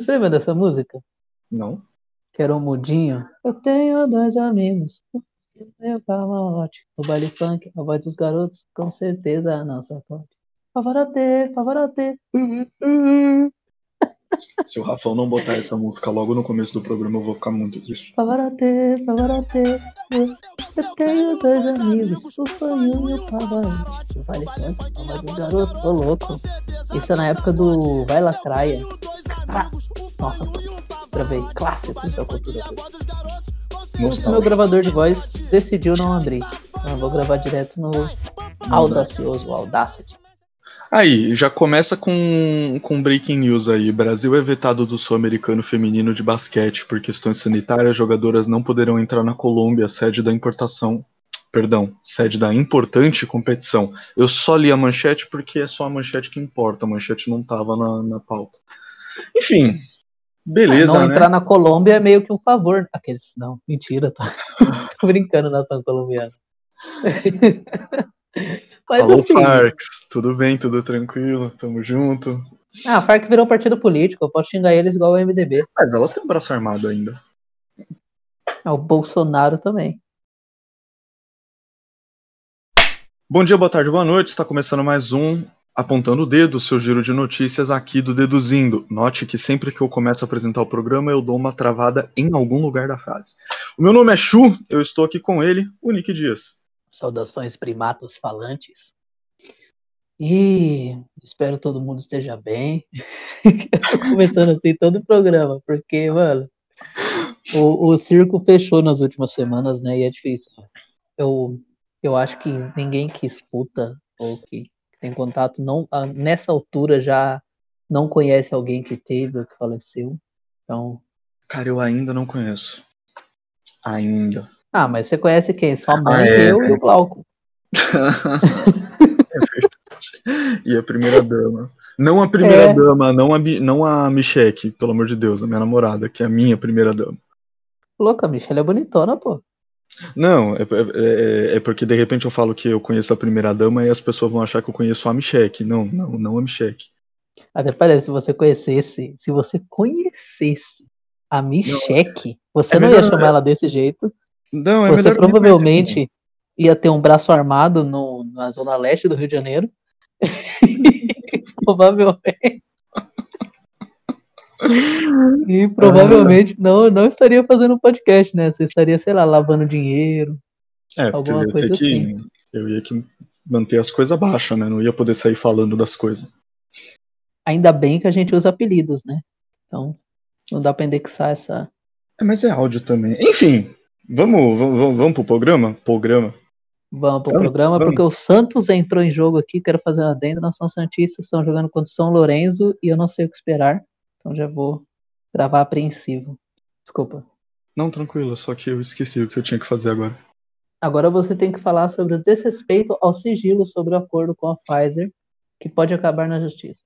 Você lembra dessa música? Não. Que era o mudinho. Eu tenho dois amigos. Eu tenho camarote. O baile funk, a voz dos garotos, com certeza não pode. Pavarote, Pavarote. Uh, uh. Se o Rafão não botar essa música logo no começo do programa, eu vou ficar muito triste. Pavarote, Pavarote. Eu tenho dois amigos, o fanho e o Pavarote. O baile funk, a voz dos garotos, ô louco. Isso é na época do Vai Lacraia. Ah, nossa, gravei clássicos da cultura. Meu gravador de voz decidiu não abrir. Eu vou gravar direto no Audacioso, Audacity. Aí, já começa com, com breaking news aí. Brasil é vetado do Sul-Americano Feminino de Basquete por questões sanitárias. Jogadoras não poderão entrar na Colômbia, sede da importação. Perdão, sede da importante competição. Eu só li a manchete porque é só a manchete que importa. A manchete não tava na, na pauta. Enfim, beleza. não né? entrar na Colômbia é meio que um favor. Aqueles, não, mentira, tá? tô brincando nação colombiana. Mas Alô, assim, Farks. Tudo bem, tudo tranquilo, tamo junto. ah, a FARC virou partido político, eu posso xingar eles igual o MDB. Mas elas têm um braço armado ainda. Ah, o Bolsonaro também. Bom dia, boa tarde, boa noite. Está começando mais um Apontando o Dedo, seu giro de notícias aqui do Deduzindo. Note que sempre que eu começo a apresentar o programa, eu dou uma travada em algum lugar da frase. O meu nome é Chu, eu estou aqui com ele, o Nick Dias. Saudações primatas falantes. E espero todo mundo esteja bem. eu tô começando assim todo o programa, porque, mano, o, o circo fechou nas últimas semanas, né? E é difícil. Eu, eu acho que ninguém que escuta ou que tem contato não ah, nessa altura já não conhece alguém que teve ou que faleceu. Então, Cara, eu ainda não conheço. Ainda. Ah, mas você conhece quem? Sua mãe, Ah, é. eu e o Glauco. É verdade. E a primeira dama. Não a primeira É. dama, não a, não a Micheque, pelo amor de Deus, a minha namorada, que é a minha primeira dama. Louca, bicho, ela é bonitona, pô. Não, é, é- é porque de repente eu falo que eu conheço a primeira dama e as pessoas vão achar que eu conheço a Micheque. Não, não, não a Micheque. Até parece, se você conhecesse, se você conhecesse a Micheque, você é não ia melhor- chamar ela desse jeito. Não, é você eu provavelmente ia ter um braço armado no, na zona leste do Rio de Janeiro. provavelmente. E provavelmente não, não estaria fazendo um podcast, né? Você estaria, sei lá, lavando dinheiro. É, porque eu alguma ia ter coisa que. assim. Eu ia que manter as coisas baixas, né? Não ia poder sair falando das coisas. Ainda bem que a gente usa apelidos, né? Então, não dá pra indexar essa. É, mas é áudio também. Enfim, vamos, vamos, vamos pro programa? Programa. Vamos pro Vamos, programa, vamos. porque o Santos entrou em jogo aqui. Quero fazer uma adendo. Nós somos Santistas, estão jogando contra o São Lourenço e eu não sei o que esperar. Então já vou gravar apreensivo. Desculpa. Não, tranquilo, só que eu esqueci o que eu tinha que fazer agora. Agora você tem que falar sobre o desrespeito ao sigilo sobre o acordo com a Pfizer, que pode acabar na justiça.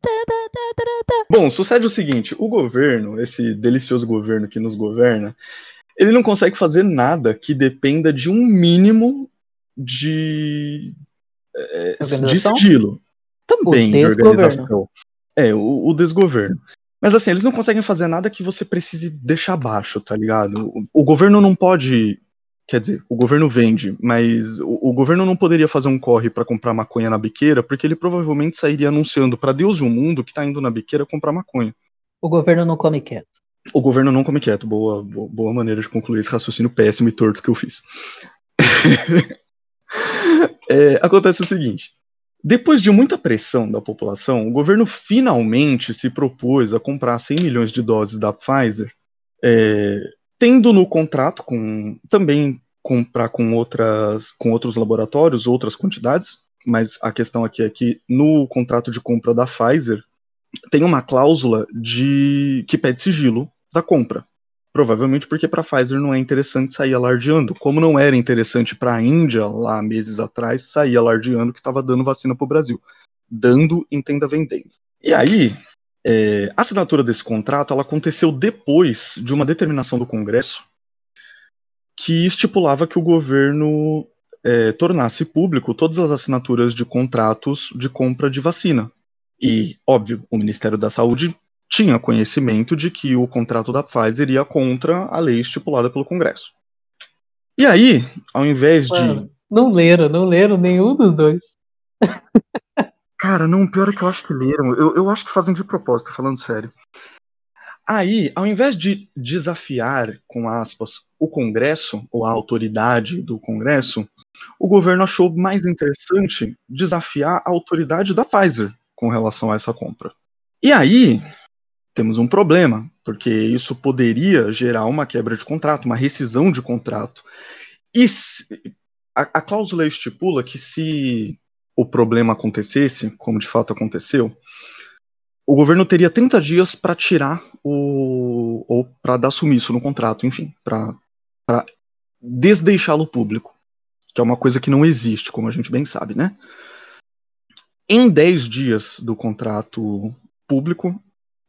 Bom, sucede o seguinte: o governo, esse delicioso governo que nos governa, ele não consegue fazer nada que dependa de um mínimo de, é, de Organização? sigilo. Também de organização. É, o, o desgoverno. Mas assim, eles não conseguem fazer nada que você precise deixar baixo, tá ligado? O, o governo não pode. Quer dizer, o governo vende, mas o, o governo não poderia fazer um corre pra comprar maconha na biqueira, porque ele provavelmente sairia anunciando pra Deus e o mundo que tá indo na biqueira comprar maconha. O governo não come quieto. O governo não come quieto. Boa, bo- boa maneira de concluir esse raciocínio péssimo e torto que eu fiz. É, acontece o seguinte: depois de muita pressão da população, o governo finalmente se propôs a comprar 100 milhões de doses da Pfizer, é, tendo no contrato com também comprar com outras com outros laboratórios outras quantidades, mas a questão aqui é que no contrato de compra da Pfizer tem uma cláusula de que pede sigilo da compra. Provavelmente porque para a Pfizer não é interessante sair alardeando, como não era interessante para a Índia lá meses atrás sair alardeando que estava dando vacina para o Brasil, dando entenda vendendo. E aí é, a assinatura desse contrato ela aconteceu depois de uma determinação do Congresso que estipulava que o governo é, tornasse público todas as assinaturas de contratos de compra de vacina. E, óbvio, o Ministério da Saúde tinha conhecimento de que o contrato da Pfizer ia contra a lei estipulada pelo Congresso. E aí, ao invés Mano, de. não leram, não leram nenhum dos dois. Cara, não, pior é que eu acho que leram. Eu, eu acho que fazem de propósito, falando sério. Aí, ao invés de desafiar, com aspas, o Congresso, ou a autoridade do Congresso, o governo achou mais interessante desafiar a autoridade da Pfizer com relação a essa compra. E aí, temos um problema, porque isso poderia gerar uma quebra de contrato, uma rescisão de contrato. E se, a, a cláusula estipula que se o problema acontecesse, como de fato aconteceu, o governo teria 30 dias para tirar o. ou para dar sumiço no contrato, enfim, para desdeixá-lo público, que é uma coisa que não existe, como a gente bem sabe, né? Em 10 dias do contrato público,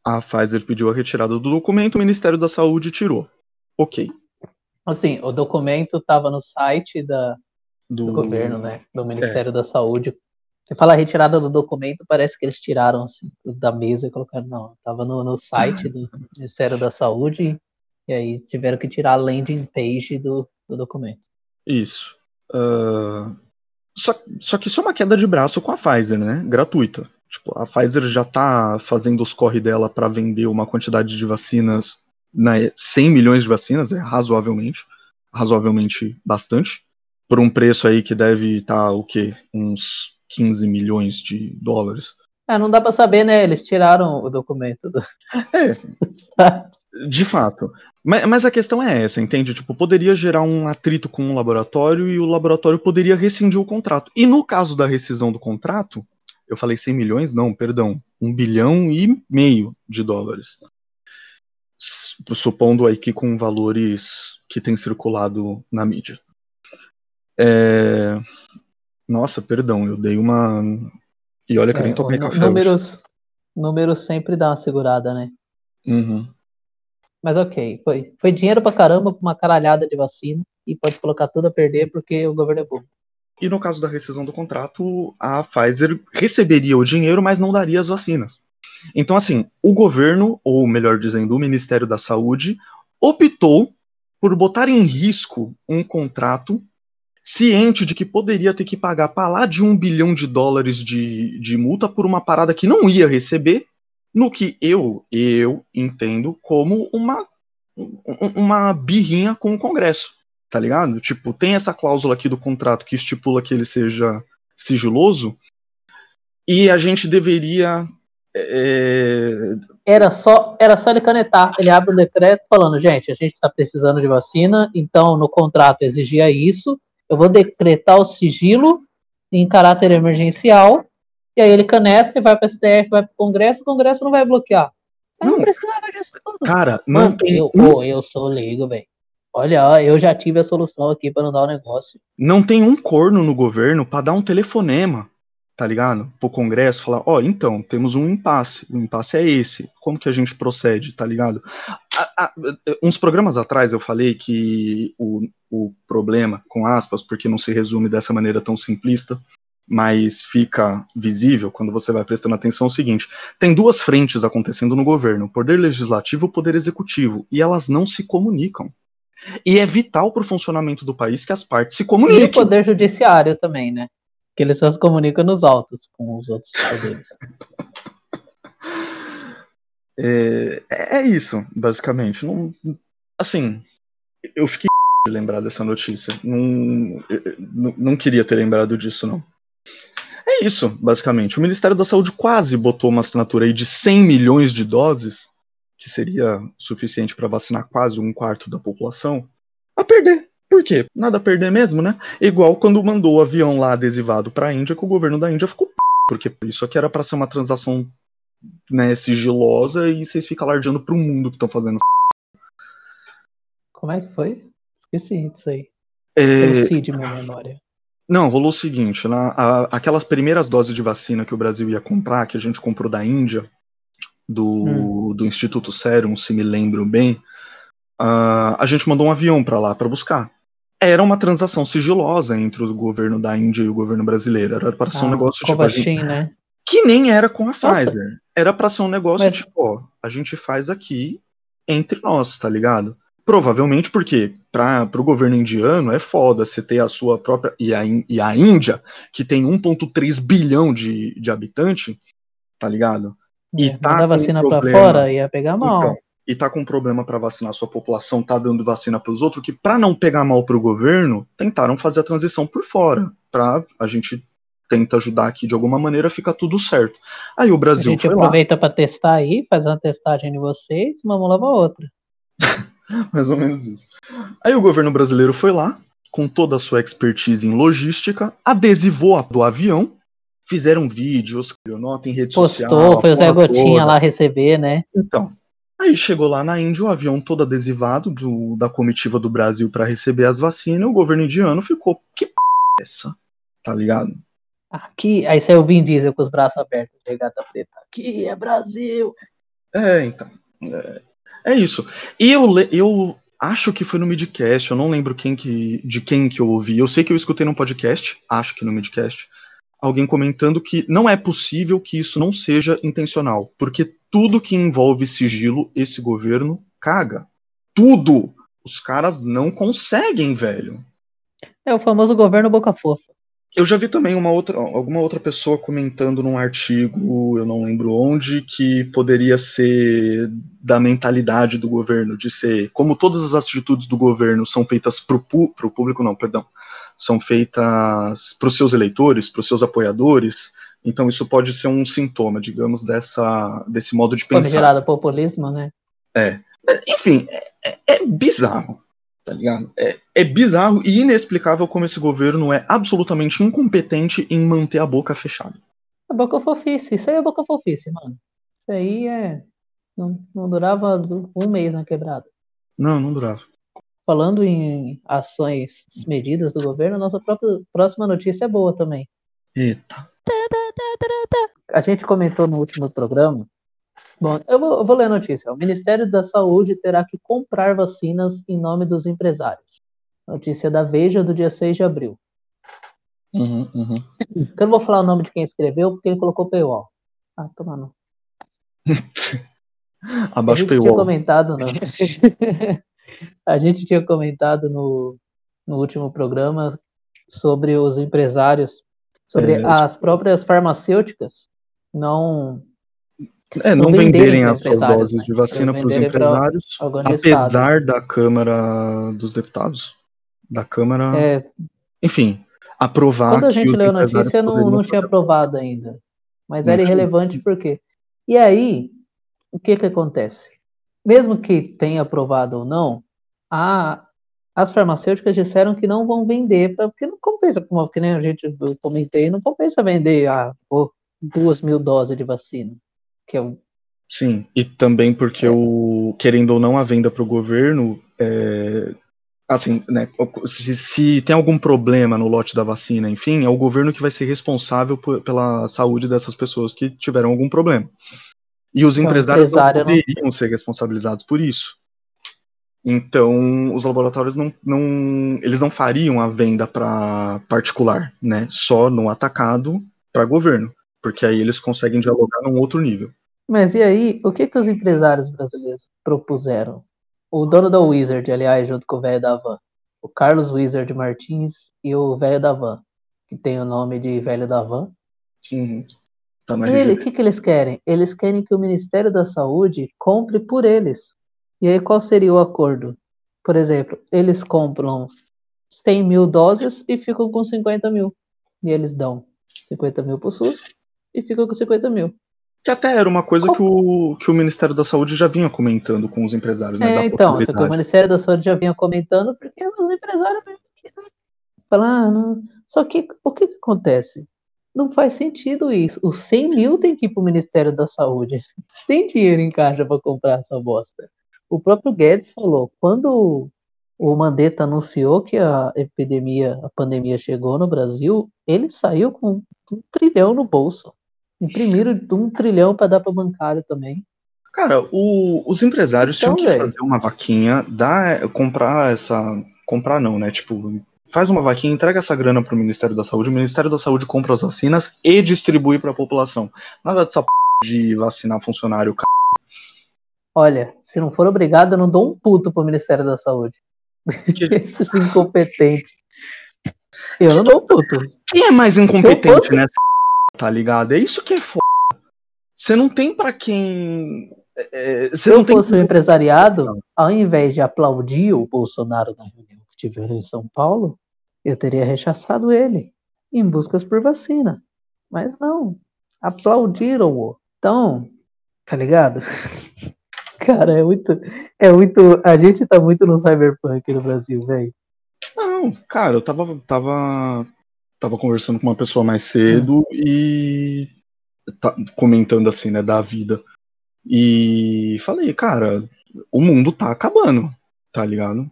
a Pfizer pediu a retirada do documento, o Ministério da Saúde tirou. Ok. Assim, o documento estava no site da, Do, do governo, né? Do Ministério da Saúde. Você fala retirada do documento, parece que eles tiraram assim, da mesa e colocaram. Não, tava no, no site do Ministério da Saúde e aí tiveram que tirar a landing page do, do documento. Isso. Ah, só, só que isso é uma queda de braço com a Pfizer, né? Gratuita. Tipo, a Pfizer já tá fazendo os corre dela para vender uma quantidade de vacinas, né, 100 milhões de vacinas, é razoavelmente, razoavelmente bastante, por um preço aí que deve estar o quê? Uns 15 milhões de dólares. É, não dá pra saber, né? Eles tiraram o documento do. É, de fato. Mas, mas a questão é essa, entende? Tipo, poderia gerar um atrito com o laboratório e o laboratório poderia rescindir o contrato. E no caso da rescisão do contrato, eu falei 100 milhões? Não, perdão. 1 bilhão e meio de dólares. Supondo aí que com valores que têm circulado na mídia. É, Nossa, perdão, eu dei uma. E olha que eu nem É, tomei café. números, números sempre dá uma segurada, né? hoje. Uhum. Mas ok, foi, foi dinheiro pra caramba pra uma caralhada de vacina e pode colocar tudo a perder porque o governo é burro. E no caso da rescisão do contrato, a Pfizer receberia o dinheiro, mas não daria as vacinas. Então, assim, o governo, ou melhor dizendo, o Ministério da Saúde, optou por botar em risco um contrato ciente de que poderia ter que pagar para lá de um bilhão de dólares de, de multa por uma parada que não ia receber, no que eu, eu entendo como uma, um- uma birrinha com o Congresso tá ligado? Tipo, tem essa cláusula aqui do contrato que estipula que ele seja sigiloso, e a gente deveria. é, Era só, era só ele canetar. Ele abre um decreto falando, gente, a gente está precisando de vacina, então no contrato exigia isso. Eu vou decretar o sigilo em caráter emergencial. E aí ele caneta e vai para STF, vai para o Congresso, o Congresso não vai bloquear. Não, Não. precisava disso tudo. Cara, não tem, eu, um, eu sou leigo, velho. Olha, eu já tive a solução aqui para não dar o negócio. não tem um corno no governo pra dar um telefonema, tá ligado? Pro Congresso falar: ó, então, temos um impasse. O impasse é esse. Como que a gente procede, tá ligado? Uns programas atrás eu falei que o, o problema, com aspas, porque não se resume dessa maneira tão simplista, mas fica visível quando você vai prestando atenção é o seguinte: tem duas frentes acontecendo no governo, o poder legislativo e o poder executivo, e elas não se comunicam. E é vital para o funcionamento do país que as partes se E o comuniquem. poder judiciário também, né? Que eles só se comunicam nos autos com os outros poderes. É, é isso, basicamente. Não, assim, eu fiquei de lembrar dessa notícia. Não, não, não queria ter lembrado disso, não. É isso, basicamente. O Ministério da Saúde quase botou uma assinatura aí de 100 milhões de doses, que seria suficiente para vacinar quase um quarto da população, a perder. Por quê? Nada a perder mesmo, né? Igual quando mandou o avião lá adesivado para a Índia, que o governo da Índia ficou p... porque isso aqui era para ser uma transação né, sigilosa e vocês ficam alardeando pro mundo que estão fazendo. Como é que foi? Esqueci disso aí. É, Eu de minha memória. Não, rolou o seguinte, na, a- aquelas primeiras doses de vacina que o Brasil ia comprar, que a gente comprou da Índia, do, do Instituto Serum, se me lembro bem, ah, a gente mandou um avião para lá para buscar. Era uma transação sigilosa entre o governo da Índia e o governo brasileiro. Era para ser um Ah, negócio tipo, gente- Covaxin, né? que nem era com a Pfizer. Era para ser um negócio Mas- tipo, ó, a gente faz aqui entre nós, tá ligado? Provavelmente porque para o governo indiano é foda você ter a sua própria. E a, e a Índia, que tem 1,3 bilhão de, de habitante, tá ligado? E É, tá com vacina problema. fora ia pegar mal. Então, e tá com problema para vacinar a sua população, tá dando vacina para os outros, que para não pegar mal pro governo, tentaram fazer a transição por fora, pra a gente tenta ajudar aqui de alguma maneira, fica tudo certo. Aí o a Brasil gente foi lá, aproveita pra testar aí, faz uma testagem de vocês, uma mão lava a outra. mais ou menos isso. Aí o governo brasileiro foi lá, com toda a sua expertise em logística, adesivou a do avião, fizeram vídeos, nota em rede social. Postou, foi o Zé Gotinha toda. lá receber, né? Então, aí chegou lá na Índia, o avião todo adesivado do- da comitiva do Brasil para receber as vacinas, o governo indiano ficou, que p é essa? Tá ligado? Aqui, aí saiu o Vin Diesel com os braços abertos, regata preta. Aqui é Brasil. É, então. É, é isso. E eu, eu acho que foi no midcast, eu não lembro quem que, de quem que eu ouvi. Eu sei que eu escutei num podcast, acho que no midcast, alguém comentando que não é possível que isso não seja intencional, porque tudo que envolve sigilo, esse governo caga. Tudo! Os caras não conseguem, velho. É o famoso governo boca fofa. Eu já vi também uma outra, alguma outra pessoa comentando num artigo, eu não lembro onde, que poderia ser da mentalidade do governo, de ser, como todas as atitudes do governo são feitas pro, pu- pro público, não, perdão, são feitas para os seus eleitores, para os seus apoiadores, então isso pode ser um sintoma, digamos, dessa, desse modo de pensar. Famigerado populismo, né? Enfim, é, é- é bizarro, tá ligado? É, é bizarro e inexplicável como esse governo é absolutamente incompetente em manter a boca fechada. A boca fofice, isso aí é boca fofice, mano. Isso aí é. Não, não durava um mês na quebrada. Não, não durava. Falando em ações desmedidas do governo, nossa própria próxima notícia é boa também. Eita. A gente comentou no último programa. Bom, eu vou, eu vou ler a notícia. O Ministério da Saúde terá que comprar vacinas em nome dos empresários. Notícia da Veja do dia 6 de abril. Uhum, uhum. Eu não vou falar o nome de quem escreveu, porque ele colocou paywall. Ah, toma não. Abaixo gente tinha paywall. comentado no... a gente tinha comentado no, no último programa sobre os empresários, sobre É. as próprias farmacêuticas não É, não não venderem venderem as suas doses né? de vacina para os empresários, Estado. apesar da Câmara dos Deputados, da Câmara, É, enfim, aprovar quando a gente leu a notícia, não, não tinha aprovado ainda. Mas Não era irrelevante por quê? E aí, o que que acontece? Mesmo que tenha aprovado ou não, a, as farmacêuticas disseram que não vão vender, pra, porque não compensa, como que nem a gente comentei, não compensa vender ah, pô, duas mil doses de vacina. Que é o Sim, e também É. porque o querendo ou não a venda para o governo, é, assim, né, se, se tem algum problema no lote da vacina, enfim, é o governo que vai ser responsável por- pela saúde dessas pessoas que tiveram algum problema. E os Então, empresários não empresário não- poderiam ser responsabilizados por isso. Então, os laboratórios não, não eles não fariam a venda para particular, né? Só no atacado para governo, porque aí eles conseguem dialogar num outro nível. Mas e aí, o que que os empresários brasileiros propuseram? O dono da Wizard, aliás, junto com o velho da van, o Carlos Wizard Martins e o velho da van, que tem o nome de velho da van. Sim. Tá Ele, o que que eles querem? Eles querem que o Ministério da Saúde compre por eles. E aí, qual seria o acordo? Por exemplo, eles compram 100 mil doses e ficam com 50 mil. E eles dão 50 mil pro SUS e ficam com 50 mil. Que até era uma coisa que o, que o Ministério da Saúde já vinha comentando com os empresários, né? É, então, só que o. Ministério da Saúde já vinha comentando, porque os empresários né, falam, ah. Só que o que, que acontece? Não faz sentido isso. Os 100 mil tem que ir para o Ministério da Saúde. Tem dinheiro em caixa para comprar essa bosta. O próprio Guedes falou, quando o Mandetta anunciou que a epidemia, a pandemia chegou no Brasil, ele saiu com um trilhão no bolso. Imprimiram um trilhão para dar para bancário também. Cara, o- os empresários Então, tinham que velho. fazer uma vaquinha, dar, comprar essa. Comprar não, né? Tipo, faz uma vaquinha, entrega essa grana pro Ministério da Saúde, o Ministério da Saúde compra as vacinas e distribui pra população. Nada dessa p de vacinar funcionário, cara. Olha, se não for obrigado, eu não dou um puto pro Ministério da Saúde. Esses incompetentes. Eu não dou um puto. Quem é mais incompetente fosse- nessa tá ligado? É isso que é foda. Você não tem pra quem. é, Se Você não eu tem. fosse o empresariado, ao invés de aplaudir o Bolsonaro na reunião que tiveram em São Paulo, eu teria rechaçado ele em buscas por vacina. Mas não, aplaudiram-o. Então, tá ligado? Cara, é muito, é muito. A gente tá muito no cyberpunk no Brasil, velho. Não, cara, eu tava, tava, tava conversando com uma pessoa mais cedo e tá- comentando assim, né, da vida. E falei, cara, o mundo tá acabando, tá ligado?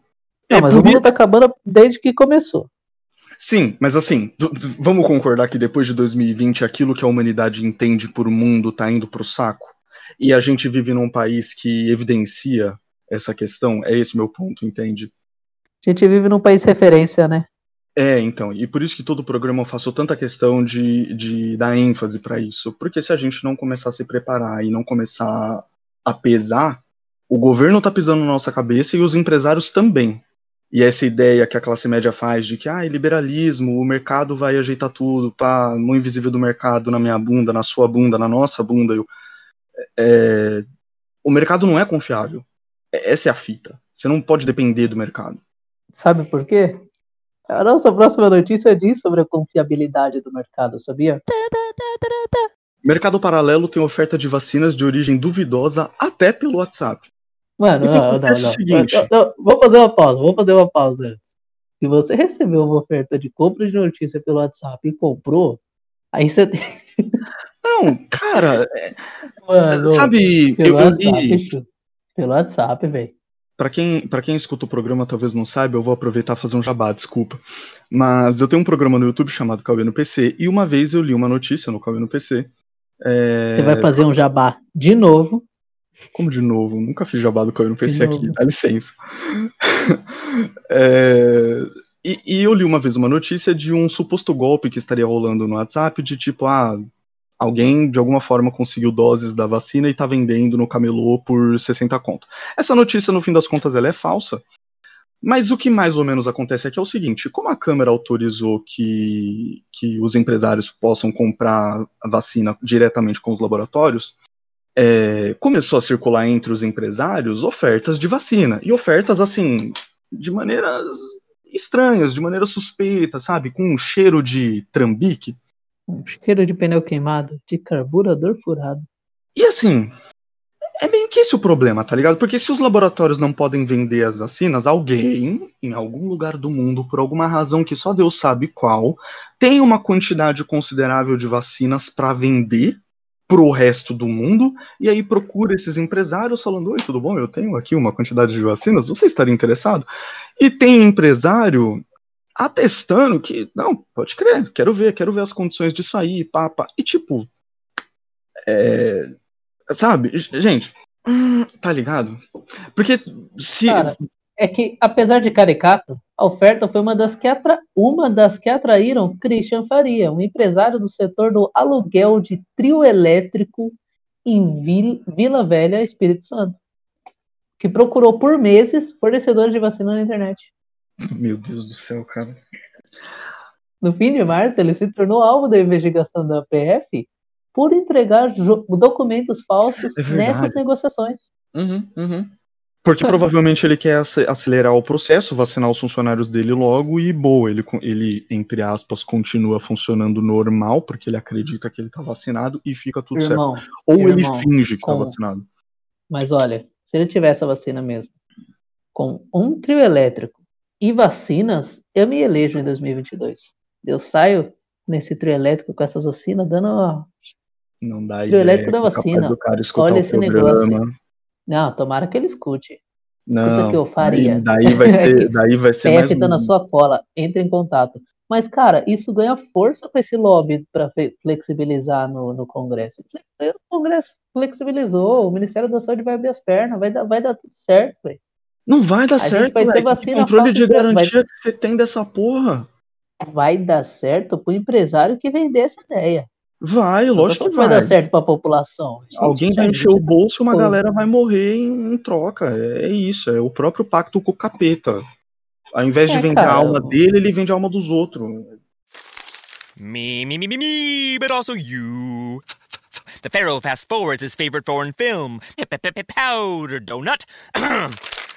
Não, É, mas o mundo tá acabando desde que começou. Sim, mas assim, vamos concordar que depois de 2020 aquilo que a humanidade entende por mundo tá indo pro saco? E a gente vive num país que evidencia essa questão? É esse meu ponto, entende? A gente vive num país referência, né? É, então, e por isso que todo programa eu faço tanta questão de, de dar ênfase pra isso. Porque se a gente não começar a se preparar e não começar a pesar, o governo tá pisando na nossa cabeça e os empresários também. E essa ideia que a classe média faz de que, ah, é liberalismo, o mercado vai ajeitar tudo, tá, mão invisível do mercado na minha bunda, na sua bunda, na nossa bunda. Eu, é, o mercado não é confiável. É- Essa é a fita. Você não pode depender do mercado. Sabe por quê? A nossa próxima notícia diz sobre a confiabilidade do mercado, sabia? Mercado Paralelo tem oferta de vacinas de origem duvidosa até pelo WhatsApp. Mano, não, não, acontece é o não. seguinte. Não, não, Vamos fazer uma pausa, vamos fazer uma pausa antes. Se você recebeu uma oferta de compra de notícia pelo WhatsApp e comprou, aí você tem. Não, cara, Mano, sabe, pelo eu, eu WhatsApp, li. chu. Pelo WhatsApp, velho. Pra quem, pra quem escuta o programa talvez não saiba, eu vou aproveitar e fazer um jabá, desculpa. Mas eu tenho um programa no YouTube chamado Cauê no PC, e uma vez eu li uma notícia no Cauê no PC. é, Você vai fazer um jabá de novo. Como de novo? Nunca fiz jabá do Cauê no PC aqui, dá licença. É, e, e eu li uma vez uma notícia de um suposto golpe que estaria rolando no WhatsApp, de tipo, ah, alguém de alguma forma conseguiu doses da vacina e tá vendendo no camelô por 60 conto. Essa notícia, no fim das contas, ela é falsa. Mas o que mais ou menos acontece aqui é o seguinte: como a Câmara autorizou que, que os empresários possam comprar a vacina diretamente com os laboratórios, é, começou a circular entre os empresários ofertas de vacina. E ofertas, assim, de maneiras estranhas, de maneira suspeita, sabe? Com um cheiro de trambique. Um cheiro de pneu queimado, de carburador furado. E assim, é meio que esse o problema, tá ligado? Porque se os laboratórios não podem vender as vacinas, alguém, em algum lugar do mundo, por alguma razão que só Deus sabe qual, tem uma quantidade considerável de vacinas para vender pro resto do mundo, e aí procura esses empresários falando: Oi, tudo bom? Eu tenho aqui uma quantidade de vacinas, você estaria interessado? E tem empresário atestando que, não, pode crer, quero ver, quero ver as condições disso aí, papa. E tipo, é, sabe, gente, tá ligado? Porque se. Cara, é que, apesar de caricato, a oferta foi uma das que, atra... uma das que atraíram Christian Faria, um empresário do setor do aluguel de trio elétrico em Vil- Vila Velha, Espírito Santo, que procurou por meses fornecedores de vacina na internet. Meu Deus do céu, cara. No fim de março, ele se tornou alvo da investigação da PF por entregar documentos falsos É nessas negociações. Uhum, uhum. Porque provavelmente ele quer ace- acelerar o processo, vacinar os funcionários dele logo e boa, ele, ele, entre aspas, continua funcionando normal, porque ele acredita que ele tá vacinado e fica tudo certo. Irmão, Ou ele irmão, finge que tá como? vacinado. Mas olha, se ele tivesse a vacina mesmo, com um trio elétrico e vacinas, eu me elejo em 2022. Eu saio nesse trio elétrico com essas vacinas, dando. ó, Não dá Trio ideia. elétrico da vacina. Olha esse programa. negócio Não, tomara que ele escute. Não, que eu faria. Daí, vai ser, daí vai ser mais PF tá na sua cola, entre em contato. Mas, cara, isso ganha força com esse lobby para flexibilizar no, no Congresso. O Congresso flexibilizou, o Ministério da Saúde vai abrir as pernas, vai dar, vai dar tudo certo, velho. Não vai dar A gente certo, vai. Que controle de pra- vai- garantia que você tem dessa porra? Vai dar certo pro empresário que vender essa ideia. Vai, lógico que vai vai. dar certo pra população. Gente, Alguém vai encher o bolso e uma galera vai morrer em, em troca. É, é isso, é o próprio pacto com o capeta. Ao invés de É, vender cara, a alma eu- dele, ele vende a alma dos outros. Me, me, me, me, me, but also you. The Pharaoh fast forwards his favorite foreign film, Powder Donut.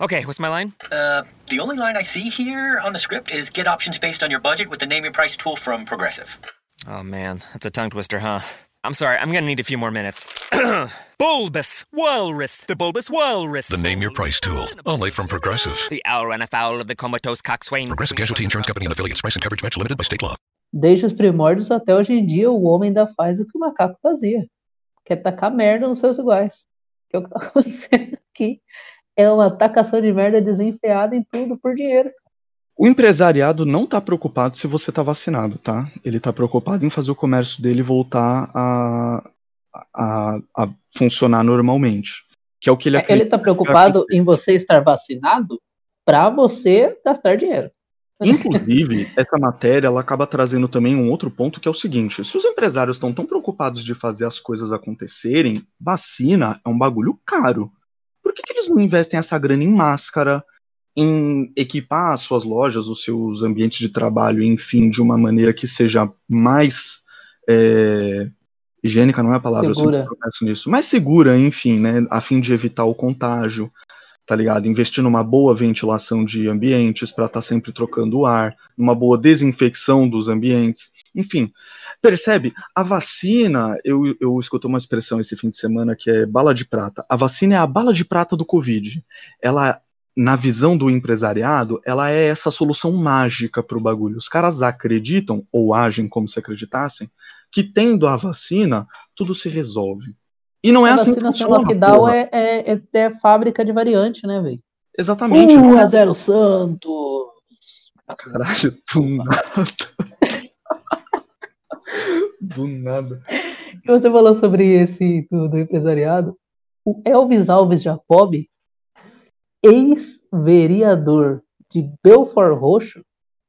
okay, what's my line? Uh, the only line I see here on the script is get options based on your budget with the name your price tool from Progressive. Oh man, that's a tongue twister, huh? I'm sorry, I'm gonna need a few more minutes. bulbous Walrus, the Bulbous Walrus. The Name Your Price tool. Only from Progressive. The owl ran afoul of the comatose coxswain. Progressive Casualty Insurance Company and affiliates. Price and coverage match limited by state law. Desde os primórdios até hoje em dia, o homem ainda faz o que o macaco fazia. Que é tacar merda nos seus iguais. Que é o que tá acontecendo aqui. É uma tacação de merda desenfreada em tudo por dinheiro. O empresariado não tá preocupado se você tá vacinado, tá? Ele tá preocupado em fazer o comércio dele voltar a, a, a funcionar normalmente. Que é o que ele Ele, ele tá preocupado em você estar vacinado para você gastar dinheiro. Inclusive, essa matéria ela acaba trazendo também um outro ponto que é o seguinte: se os empresários estão tão preocupados de fazer as coisas acontecerem, vacina é um bagulho caro. Por que, que eles não investem essa grana em máscara, em equipar as suas lojas, os seus ambientes de trabalho, enfim, de uma maneira que seja mais é, higiênica, não é a palavra, eu Segura. sempre penso nisso, mais segura, enfim, né, a fim de evitar o contágio tá ligado? Investir numa boa ventilação de ambientes para estar sempre trocando o ar, numa boa desinfecção dos ambientes, enfim. Percebe? A vacina, eu, eu escutei uma expressão esse fim de semana que é bala de prata. A vacina é a bala de prata do Covid. Ela, na visão do empresariado, ela é essa solução mágica para o bagulho. Os caras acreditam, ou agem como se acreditassem, que tendo a vacina, tudo se resolve. E não é a assim que funciona. lockdown porra. é, é, é, é fábrica de variante, né, velho? Exatamente. Um a zero Santos. Caralho, do nada. Do nada. E você falou sobre esse do, do empresariado. O Elvis Alves Jacob, ex-vereador de Belfort Roxo,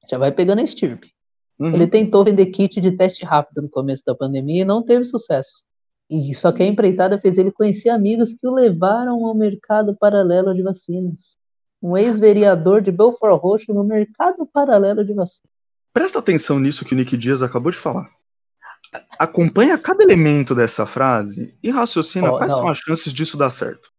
já vai pegando a estirpe. Uhum. Ele tentou vender kit de teste rápido no começo da pandemia e não teve sucesso. E só que a empreitada fez ele conhecer amigos que o levaram ao mercado paralelo de vacinas. Um ex-vereador de Belfort Roxo no mercado paralelo de vacinas. Presta atenção nisso que o Nick Dias acabou de falar. Acompanha cada elemento dessa frase e raciocina Ó, quais não. são as chances disso dar certo.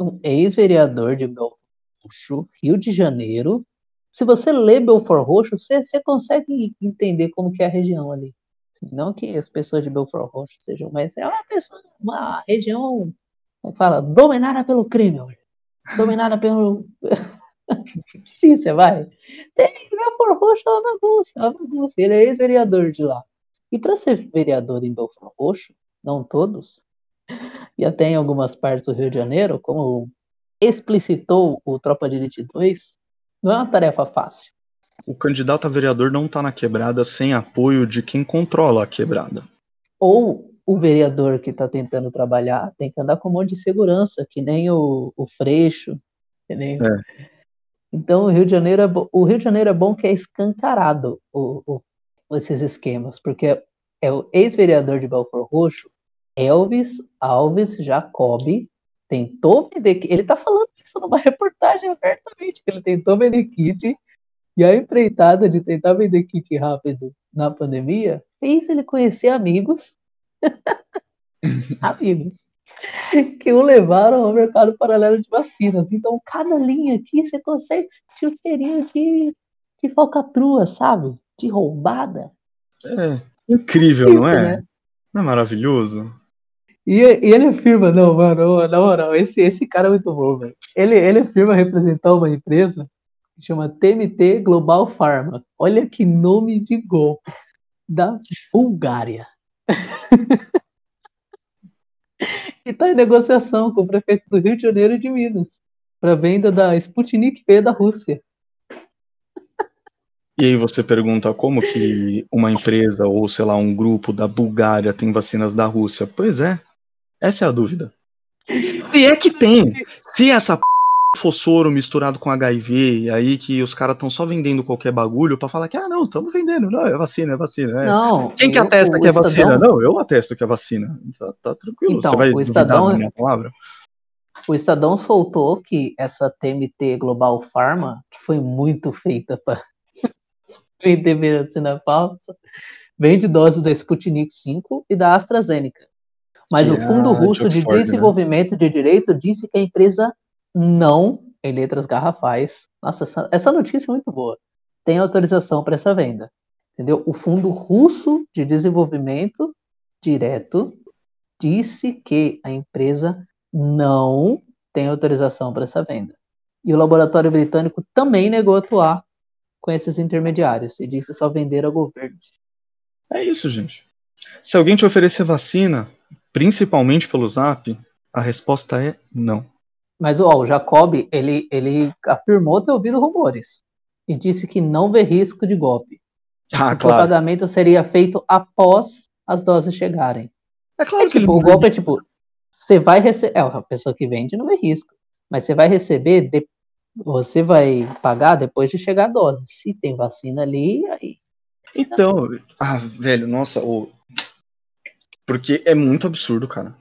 um ex-vereador de Belfort Roxo, Rio de Janeiro. Se você lê Belfort Roxo, você, você consegue entender como que é a região ali. Não que as pessoas de Belfort Roxo sejam, mas é uma pessoa, uma região, como fala, dominada pelo crime, dominada pelo. Sim, você vai. Tem Belfort Roxo é uma bagunça, é uma bagunça. Ele é ex-vereador de lá. E para ser vereador em Belfort Roxo, não todos, e até em algumas partes do Rio de Janeiro, como explicitou o Tropa de Elite 2, não é uma tarefa fácil. O candidato a vereador não tá na quebrada sem apoio de quem controla a quebrada. Ou o vereador que está tentando trabalhar tem que andar com um monte de segurança, que nem o, o Freixo. nem- É. Então o Rio de Janeiro é bo- o Rio de Janeiro é bom que é escancarado o- o- esses esquemas, porque é o ex-vereador de Belfort Roxo, Elvis Alves Jacob, tentou vender. ki- Ele está falando isso numa reportagem abertamente, que ele tentou vender kit e a empreitada de tentar vender kit rápido na pandemia fez ele conhecer amigos, amigos, que o levaram ao mercado paralelo de vacinas. Então, cada linha aqui você consegue sentir o cheirinho de, de falcatrua, sabe? De roubada. É incrível, não é? né? Não é maravilhoso? E, e ele afirma, não, mano, na moral, esse, esse cara é muito bom, velho. Ele, ele afirma representar uma empresa que chama TMT Global Pharma. Olha que nome de golpe. Da Bulgária. e está em negociação com o prefeito do Rio de Janeiro e de Minas para venda da Sputnik V da Rússia. E aí você pergunta como que uma empresa ou, sei lá, um grupo da Bulgária tem vacinas da Rússia. Pois é, essa é a dúvida. Se é que tem, se essa p... for soro misturado com HIV, e aí que os caras estão só vendendo qualquer bagulho pra falar que, ah, não, estamos vendendo, não, é vacina, é vacina. É. Não. Quem que atesta o que é vacina? Estadão- Não, eu atesto que é vacina. Tá, tá tranquilo, Então, você vai o Estadão- da minha palavra? O Estadão soltou que essa TMT Global Pharma, que foi muito feita para vender vacina falsa, vende doses da Sputnik 5 e da AstraZeneca. Mas Que o Fundo é de Russo de Oxford, né? Desenvolvimento de Direito disse que a empresa não, em letras garrafais, nossa, essa, essa notícia é muito boa, tem autorização para essa venda. Entendeu? O Fundo Russo de Desenvolvimento Direto disse que a empresa não tem autorização para essa venda. E o laboratório britânico também negou atuar com esses intermediários e disse só vender ao governo. É isso, gente. Se alguém te oferecer vacina, principalmente pelo zap, a resposta é não. Mas ó, o Jacob, ele, ele afirmou ter ouvido rumores e disse que não vê risco de golpe. Ah, O claro. pagamento seria feito após as doses chegarem. É claro É que ele tipo, o golpe é tipo, você vai receber. É, a pessoa que vende não vê risco. Mas você vai receber, de- você vai pagar depois de chegar a dose. Se tem vacina ali, aí. Então, ah, velho, nossa, ô. Porque é muito absurdo, cara.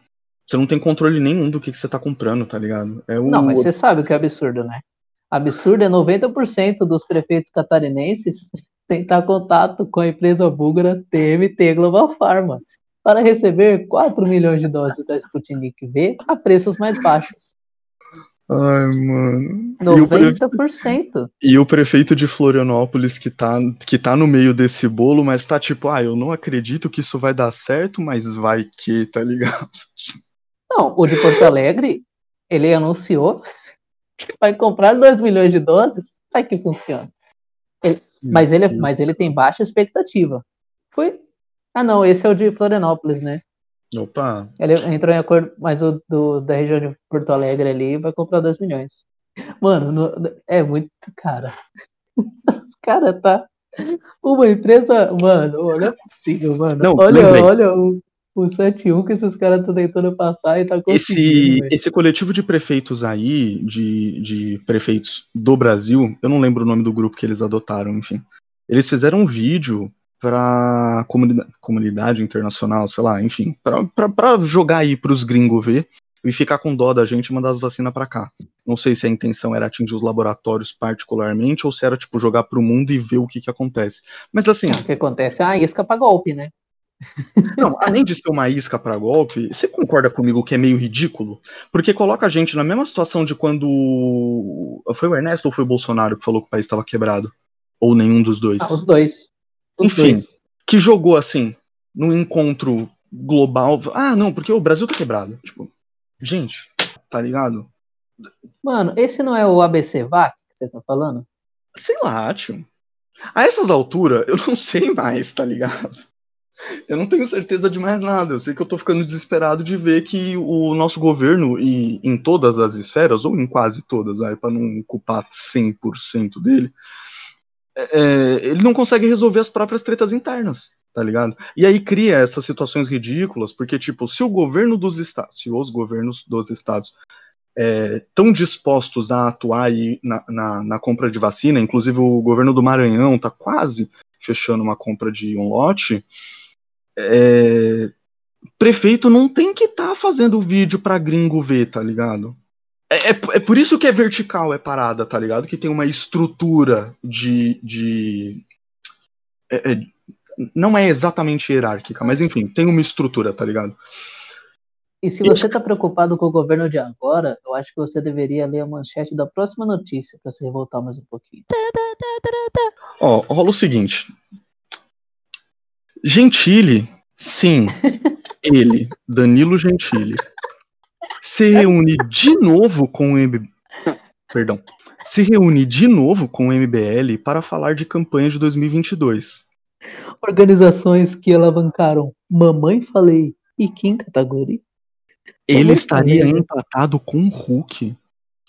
Você não tem controle nenhum do que, que você tá comprando, tá ligado? É o... Não, mas você sabe o que é absurdo, né? Absurdo é 90% dos prefeitos catarinenses tentar contato com a empresa búlgara TMT Global Pharma para receber 4 milhões de doses da Sputnik V a preços mais baixos. Ai, mano. E o, pre- 90%. e o prefeito de Florianópolis que tá, que tá no meio desse bolo, mas tá tipo, ah, eu não acredito que isso vai dar certo, mas vai que, tá ligado? Não, o de Porto Alegre, ele anunciou que vai comprar 2 milhões de doses, vai que funciona. Ele- mas, ele, mas ele tem baixa expectativa. Foi. Ah, não, esse é o de Florianópolis, né? Opa, Ele entrou em acordo, mas o do, da região de Porto Alegre ali vai comprar 2 milhões. Mano, no- é muito, cara. Os caras tá. Uma empresa. Mano, não é possível, mano. Não, olha, lembrei. olha o, o 71 que esses caras estão tentando passar e tá conseguindo. esse, esse coletivo de prefeitos aí, de, de prefeitos do Brasil, eu não lembro o nome do grupo que eles adotaram, enfim. Eles fizeram um vídeo pra comunidade, comunidade internacional, sei lá, enfim, pra jogar aí pros gringos ver e ficar com dó da gente e mandar as vacinas pra cá. Não sei se a intenção era atingir os laboratórios particularmente ou se era, tipo, jogar pro mundo e ver o que que acontece. Mas assim, O que acontece é a isca pra golpe, né? não, além de ser uma isca pra golpe, você concorda comigo que é meio ridículo? Porque coloca a gente na mesma situação de quando. Foi o Ernesto ou foi o Bolsonaro que falou que o país estava quebrado? Ou nenhum dos dois? Ah, os dois. Enfim. Que jogou assim, num encontro global. Ah, não, porque o Brasil tá quebrado. Tipo, gente, tá ligado? Mano, esse não é o ABC VAC que você tá falando? Sei lá, tio. A essas alturas, eu não sei mais, tá ligado? Eu não tenho certeza de mais nada. Eu sei que eu tô ficando desesperado de ver que o nosso governo, e em todas as esferas, ou em quase todas, vai, pra não culpar 100% dele, é, ele não consegue resolver as próprias tretas internas, tá ligado? E aí cria essas situações ridículas, porque, tipo, se o governo dos estados, se os governos dos estados estão dispostos a atuar aí na, na, na compra de vacina, inclusive o governo do Maranhão está quase fechando uma compra de um lote, é, prefeito não tem que estar tá fazendo vídeo para gringo ver, tá ligado? É, é, é, por isso que é vertical, é parada, tá ligado? Que tem uma estrutura de. de é, Não é exatamente hierárquica, mas enfim, tem uma estrutura, tá ligado? E se você tá preocupado com o governo de agora, eu acho que você deveria ler a manchete da próxima notícia para se revoltar mais um pouquinho. Ó, rola o seguinte. Gentili, sim, ele, Danilo Gentili, se reúne de novo com o MB... Perdão. Se reúne de novo com o MBL para falar de campanha de 2022. Organizações que alavancaram Mamãe Falei e Kim Kataguri. Ele estaria assim? empatado com o Hulk.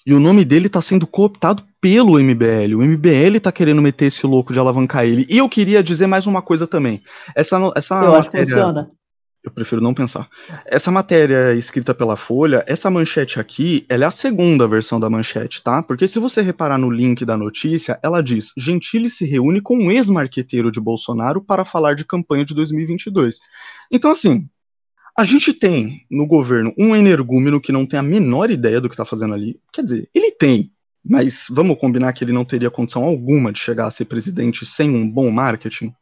E o nome dele tá sendo cooptado pelo MBL. O MBL tá querendo meter esse louco de alavancar ele. E eu queria dizer mais uma coisa também. Essa, essa eu acho que matéria. funciona. Eu prefiro não pensar. Essa matéria escrita pela Folha, essa manchete aqui, ela é a segunda versão da manchete, tá? Porque se você reparar no link da notícia, ela diz: Gentili se reúne com um ex-marqueteiro de Bolsonaro para falar de campanha de 2022. Então, assim, a gente tem no governo um energúmeno que não tem a menor ideia do que tá fazendo ali. Quer dizer, ele tem, mas vamos combinar que ele não teria condição alguma de chegar a ser presidente sem um bom marketing?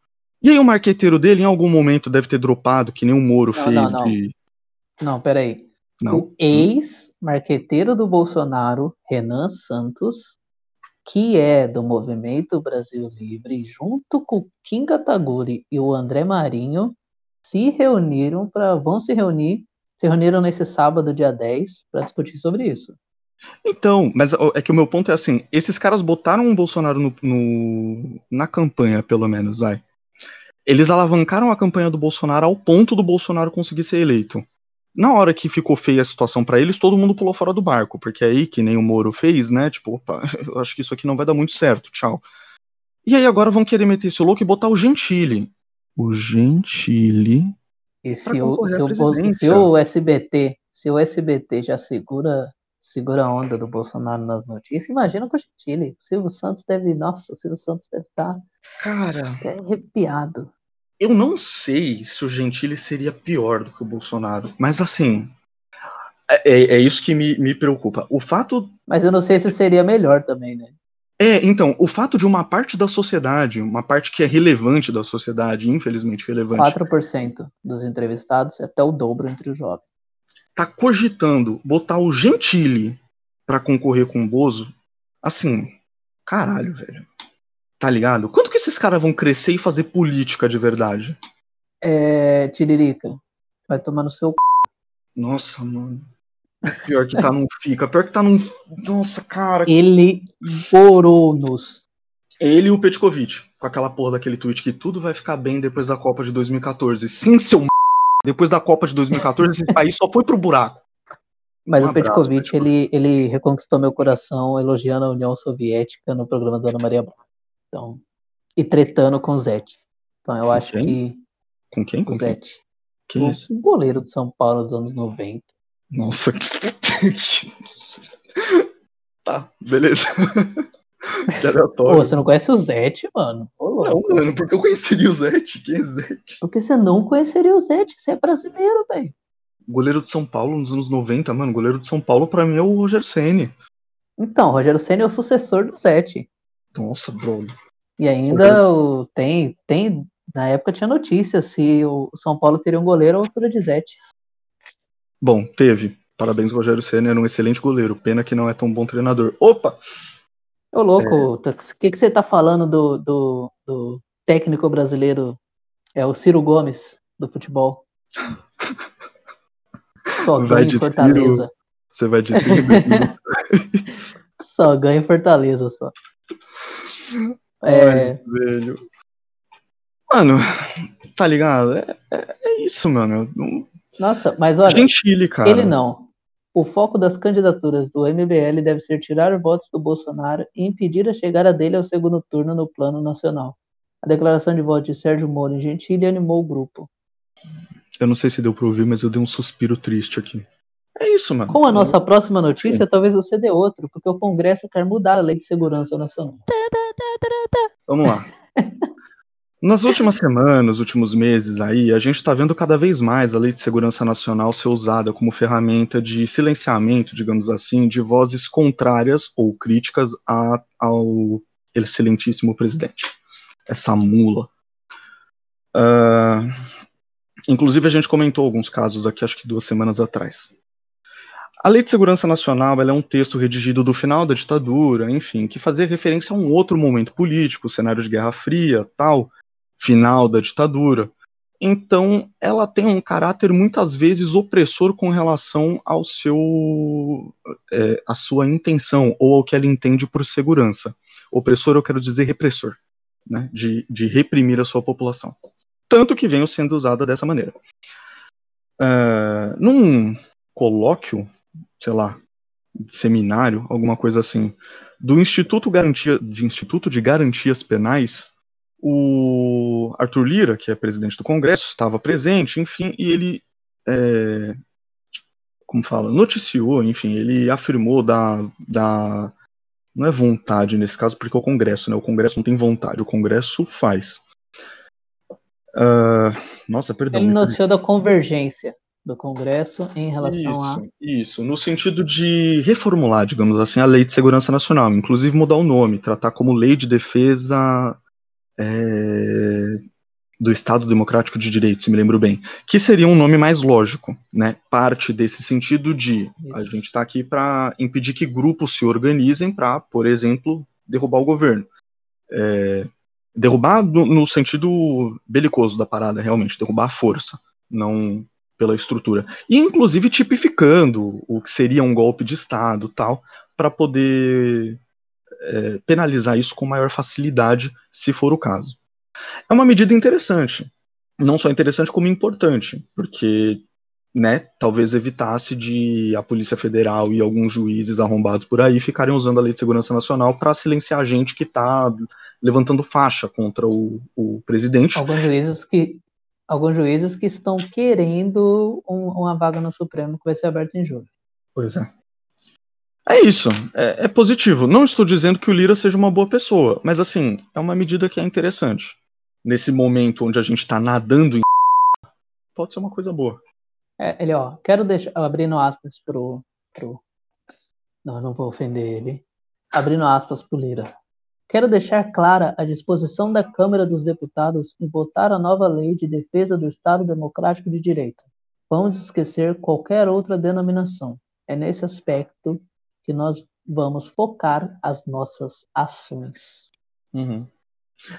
E aí o marqueteiro dele em algum momento deve ter dropado, que nem o Moro Não, fez não, não. de. Não, peraí. Não. O ex-marqueteiro do Bolsonaro, Renan Santos, que é do Movimento Brasil Livre, junto com o Kim Kataguri e o André Marinho, se reuniram para. vão se reunir, se reuniram nesse sábado, dia 10, para discutir sobre isso. Então, mas é que o meu ponto é assim: esses caras botaram o Bolsonaro no, no- na campanha, pelo menos, vai. Eles alavancaram a campanha do Bolsonaro ao ponto do Bolsonaro conseguir ser eleito. Na hora que ficou feia a situação pra eles, todo mundo pulou fora do barco, porque aí, que nem o Moro fez, né? Tipo, opa, eu acho que isso aqui não vai dar muito certo, tchau. E aí agora vão querer meter esse louco e botar o Gentili. O Gentili. E se o, se, o, se o SBT, se o SBT já segura, segura a onda do Bolsonaro nas notícias, imagina com o Gentili. O Silvio Santos deve, nossa, o Silvio Santos deve estar Cara, até arrepiado. eu não sei se o Gentili seria pior do que o Bolsonaro, mas assim. É, é- é isso que me, me preocupa. O fato. Mas eu não sei se seria melhor também, né? É, então, o fato de uma parte da sociedade, uma parte que é relevante da sociedade, infelizmente relevante, 4% dos entrevistados, até o dobro entre os jovens. Tá cogitando botar o Gentili pra concorrer com o Bozo, assim, caralho, velho. Tá ligado? Quanto que esses caras vão crescer e fazer política de verdade? É, Tiririca, vai tomar no seu c... Nossa, mano. Pior que tá num fica, pior que tá num. Nossa, cara. Ele borou-nos. Ele e o Petkovic, com aquela porra daquele tweet que tudo vai ficar bem depois da Copa de 2014. Sim, seu. Depois da Copa de 2014, esse país só foi pro buraco. Mas Um o Petkovic, Petkovic. ele, ele reconquistou meu coração elogiando a União Soviética no programa da Ana Maria Braga. Então, e tretando com o Zete. Então eu Com acho quem? que Com quem? o Com quem? Zete, Quem é o goleiro do São Paulo dos anos 90. Nossa, que. tá, beleza. Que Pô, aleatório. você não conhece o Zete, mano? Ô. Não, mano, porque eu conheceria o Zete. Quem é Zete? Porque você não conheceria o Zete, você é brasileiro, velho. Goleiro de São Paulo nos anos 90, mano. Goleiro de São Paulo pra mim é o Roger Ceni. Então, Rogério Senna é o sucessor do Zete. Nossa, brother. E ainda o, tem, tem, na época tinha notícia se o São Paulo teria um goleiro à altura de Zete. Bom, teve. Parabéns, Rogério Senna. Era um excelente goleiro. Pena que não é tão bom treinador. Opa! Ô, louco, tá- o que, que você tá falando do, do, do técnico brasileiro? É o Ciro Gomes, do futebol. Só Vai ganha de em Fortaleza. Você vai dizer. Só ganha em Fortaleza, só. É, Olha, velho. Mano, tá ligado? É, é- é isso, mano. Não- nossa, mas olha, Gentile, cara. ele não. O foco das candidaturas do MBL deve ser tirar votos do Bolsonaro e impedir a chegada dele ao segundo turno no plano nacional. A declaração de voto de Sérgio Moro em Gentili animou o grupo. Eu não sei se deu pra ouvir, mas eu dei um suspiro triste aqui. É isso, mano. Com a nossa próxima notícia, talvez você dê outro, porque o Congresso quer mudar a Lei de Segurança Nacional. Vamos lá. Nas últimas semanas, últimos meses aí, a gente está vendo cada vez mais a Lei de Segurança Nacional ser usada como ferramenta de silenciamento, digamos assim, de vozes contrárias ou críticas a- ao excelentíssimo presidente. Essa mula. Uh, inclusive, a gente comentou alguns casos aqui, acho que duas semanas atrás. A Lei de Segurança Nacional é um texto redigido do final da ditadura, enfim, que fazia referência a um outro momento político, cenário de Guerra Fria, tal, final da ditadura. Então, ela tem um caráter muitas vezes opressor com relação ao seu, é, a sua intenção ou ao que ela entende por segurança. Opressor, eu quero dizer repressor, né, de, de reprimir a sua população. Tanto que vem sendo usada dessa maneira. Uh, num colóquio sei lá, seminário, alguma coisa assim, do Instituto, Garantia, de Instituto de Garantias Penais, o Arthur Lira, que é presidente do Congresso, estava presente, enfim, e ele, é, como fala, noticiou, enfim, ele afirmou da, da, não é vontade nesse caso, porque é o Congresso, né? O Congresso não tem vontade, o Congresso faz. Uh, nossa, perdão. Ele noticiou da convergência do Congresso em relação isso, a. Isso, no sentido de reformular, digamos assim, a Lei de Segurança Nacional, inclusive mudar o nome, tratar como Lei de Defesa é, do Estado Democrático de Direito, se me lembro bem, que seria um nome mais lógico, né? Parte desse sentido de a gente está aqui para impedir que grupos se organizem para, por exemplo, derrubar o governo. É, derrubar no, no sentido belicoso da parada, realmente, derrubar a força, não pela estrutura. E inclusive tipificando o que seria um golpe de Estado tal, para poder é, penalizar isso com maior facilidade, se for o caso. É uma medida interessante. Não só interessante, como importante, porque né, talvez evitasse de a Polícia Federal e alguns juízes arrombados por aí ficarem usando a Lei de Segurança Nacional para silenciar gente que está levantando faixa contra o, o presidente. Alguns juízes que alguns juízes que estão querendo um, uma vaga no Supremo que vai ser aberta em julho. Pois é. É isso, é, é, positivo. Não estou dizendo que o Lira seja uma boa pessoa, mas assim, é uma medida que é interessante. Nesse momento onde a gente está nadando em pode ser uma coisa boa. É, ele, ó, quero deixar, abrindo aspas pro, pro. Não, não vou ofender ele. Abrindo aspas pro Lira. Quero deixar clara a disposição da Câmara dos Deputados em votar a nova lei de defesa do Estado Democrático de Direito. Vamos esquecer qualquer outra denominação. É nesse aspecto que nós vamos focar as nossas ações. Uhum.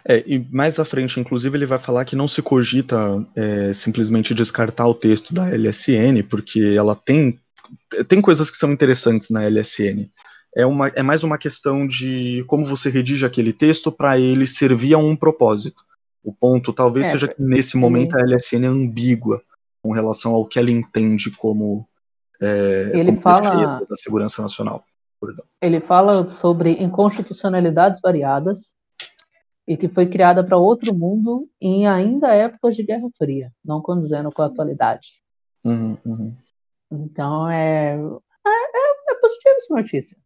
É, e mais à frente, inclusive, ele vai falar que não se cogita é, simplesmente descartar o texto da LSN, porque ela tem, tem coisas que são interessantes na LSN é, uma, é mais uma questão de como você redige aquele texto para ele servir a um propósito. O ponto talvez é, seja que nesse momento a LSN é ambígua com relação ao que ela entende como, é, ele fala, da segurança nacional. Perdão. Ele fala sobre inconstitucionalidades variadas e que foi criada para outro mundo em ainda épocas de Guerra Fria, não condizendo com a atualidade. Uhum, uhum. Então é, é, é, é positivo essa notícia.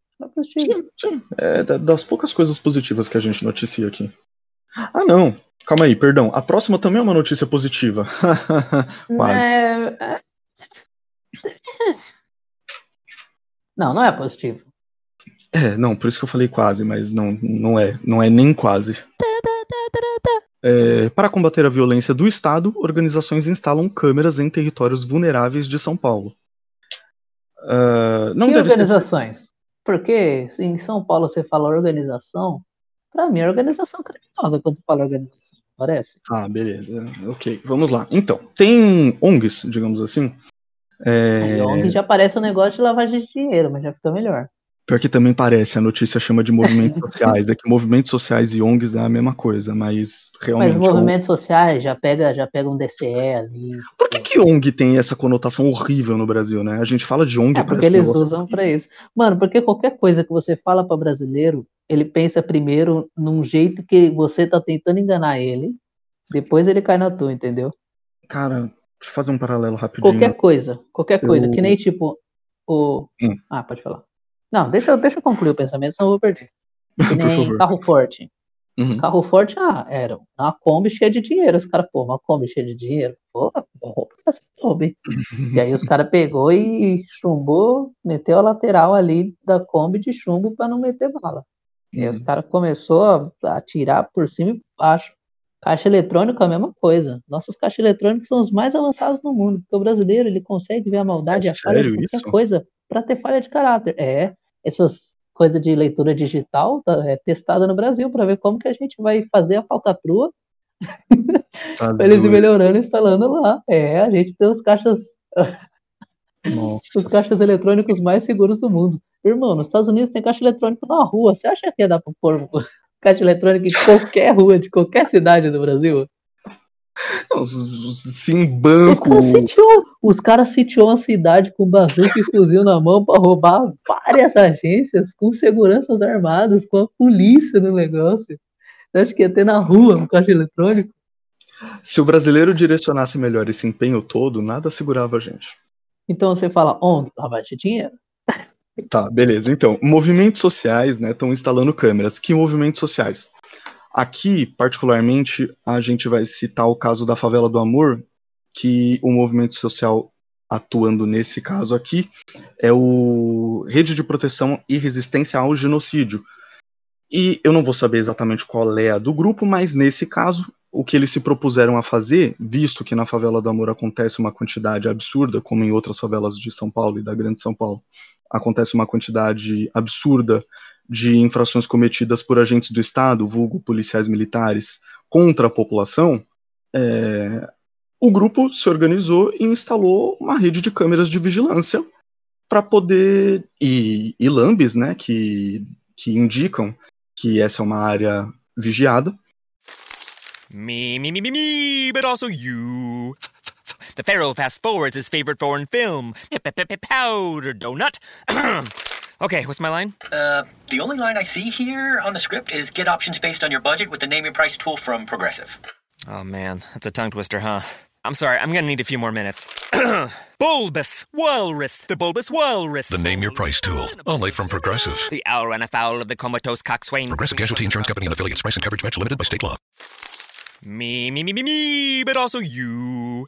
Sim, sim. É das poucas coisas positivas que a gente noticia aqui. Ah, não. Calma aí, perdão. A próxima também é uma notícia positiva. Quase. É, é... Não, não é positivo. É, não, por isso que eu falei quase, mas não, não é. Não é nem quase. É, para combater a violência do Estado, organizações instalam câmeras em territórios vulneráveis de São Paulo. Uh, não que organizações? Porque em São Paulo você fala organização, para mim é organização criminosa quando você fala organização, parece. Ah, beleza. Ok, vamos lá. Então, tem ONGs, digamos assim. É... ONG já parece um negócio de lavagem de dinheiro, mas já fica melhor. Pior que também parece, a notícia chama de movimentos sociais. É que movimentos sociais e ONGs é a mesma coisa, mas realmente. Mas movimentos sociais já pega, já pega um DCE ali. Por que, que ONG tem essa conotação horrível no Brasil, né? A gente fala de ONG. É porque eles usam para isso. Mano, porque qualquer coisa que você fala para brasileiro, ele pensa primeiro num jeito que você tá tentando enganar ele, depois ele cai na tua, entendeu? Cara, deixa eu fazer um paralelo rapidinho. Qualquer coisa, qualquer coisa, eu... que nem tipo o. Hum. Ah, pode falar. Não, deixa, deixa eu concluir o pensamento, senão eu vou perder. Que nem carro forte. Uhum. Carro forte, ah, era uma Kombi cheia de dinheiro. Os caras, pô, uma Kombi cheia de dinheiro. Pô, roupa essa Kombi. e aí os caras pegou e chumbou, meteu a lateral ali da Kombi de chumbo para não meter bala. Uhum. E aí os uhum. caras começou a atirar por cima e por baixo. Caixa eletrônica é a mesma coisa. Nossos caixas eletrônicos são os mais avançados no mundo, porque o brasileiro ele consegue ver a maldade e É a falha de qualquer isso? coisa para ter falha de caráter. É, essas coisas de leitura digital tá, é testada no Brasil para ver como que a gente vai fazer a falcatrua Tá eles melhorando e instalando lá. É, a gente tem os caixas, Nossa. os caixas eletrônicos mais seguros do mundo. Irmão, nos Estados Unidos tem caixa eletrônico na rua. Você acha que ia dar pra pôr caixa eletrônica em qualquer rua de qualquer cidade do Brasil? Sim, Os banco. caras sitiou, os caras sitiou uma cidade com bazuca e fuzil na mão pra roubar várias agências com seguranças armados, com a polícia no negócio. Você acha que ia ter na rua um caixa eletrônico? Se o brasileiro direcionasse melhor esse empenho todo, nada segurava a gente. Então você fala, onde? Lavar de dinheiro? Tá, beleza. Então, movimentos sociais, né, estão instalando câmeras. Que movimentos sociais? Aqui, particularmente, a gente vai citar o caso da Favela do Amor, que o movimento social atuando nesse caso aqui é o Rede de Proteção e Resistência ao Genocídio. E eu não vou saber exatamente qual é a do grupo, mas nesse caso, o que eles se propuseram a fazer, visto que na Favela do Amor acontece uma quantidade absurda, como em outras favelas de São Paulo e da Grande São Paulo, acontece uma quantidade absurda de infrações cometidas por agentes do Estado, vulgo policiais militares, contra a população, é, o grupo se organizou e instalou uma rede de câmeras de vigilância para poder. E, e lambes, né, que, que indicam que essa é uma área vigiada. Me, me, me, me, me, but also you. The Pharaoh fast forwards his favorite foreign film, Powder Donut. okay, what's my line? Uh, the only line I see here on the script is get options based on your budget with the name your price tool from Progressive. Oh man, that's a tongue twister, huh? I'm sorry, I'm gonna need a few more minutes. bulbous Walrus, the Bulbous Walrus. The Name Your Price tool, only from Progressive. The owl ran afoul of the comatose coxswain. Progressive Casualty Insurance Company and affiliates. Price and coverage match limited by state law. Me, me, me, me, me, but also you.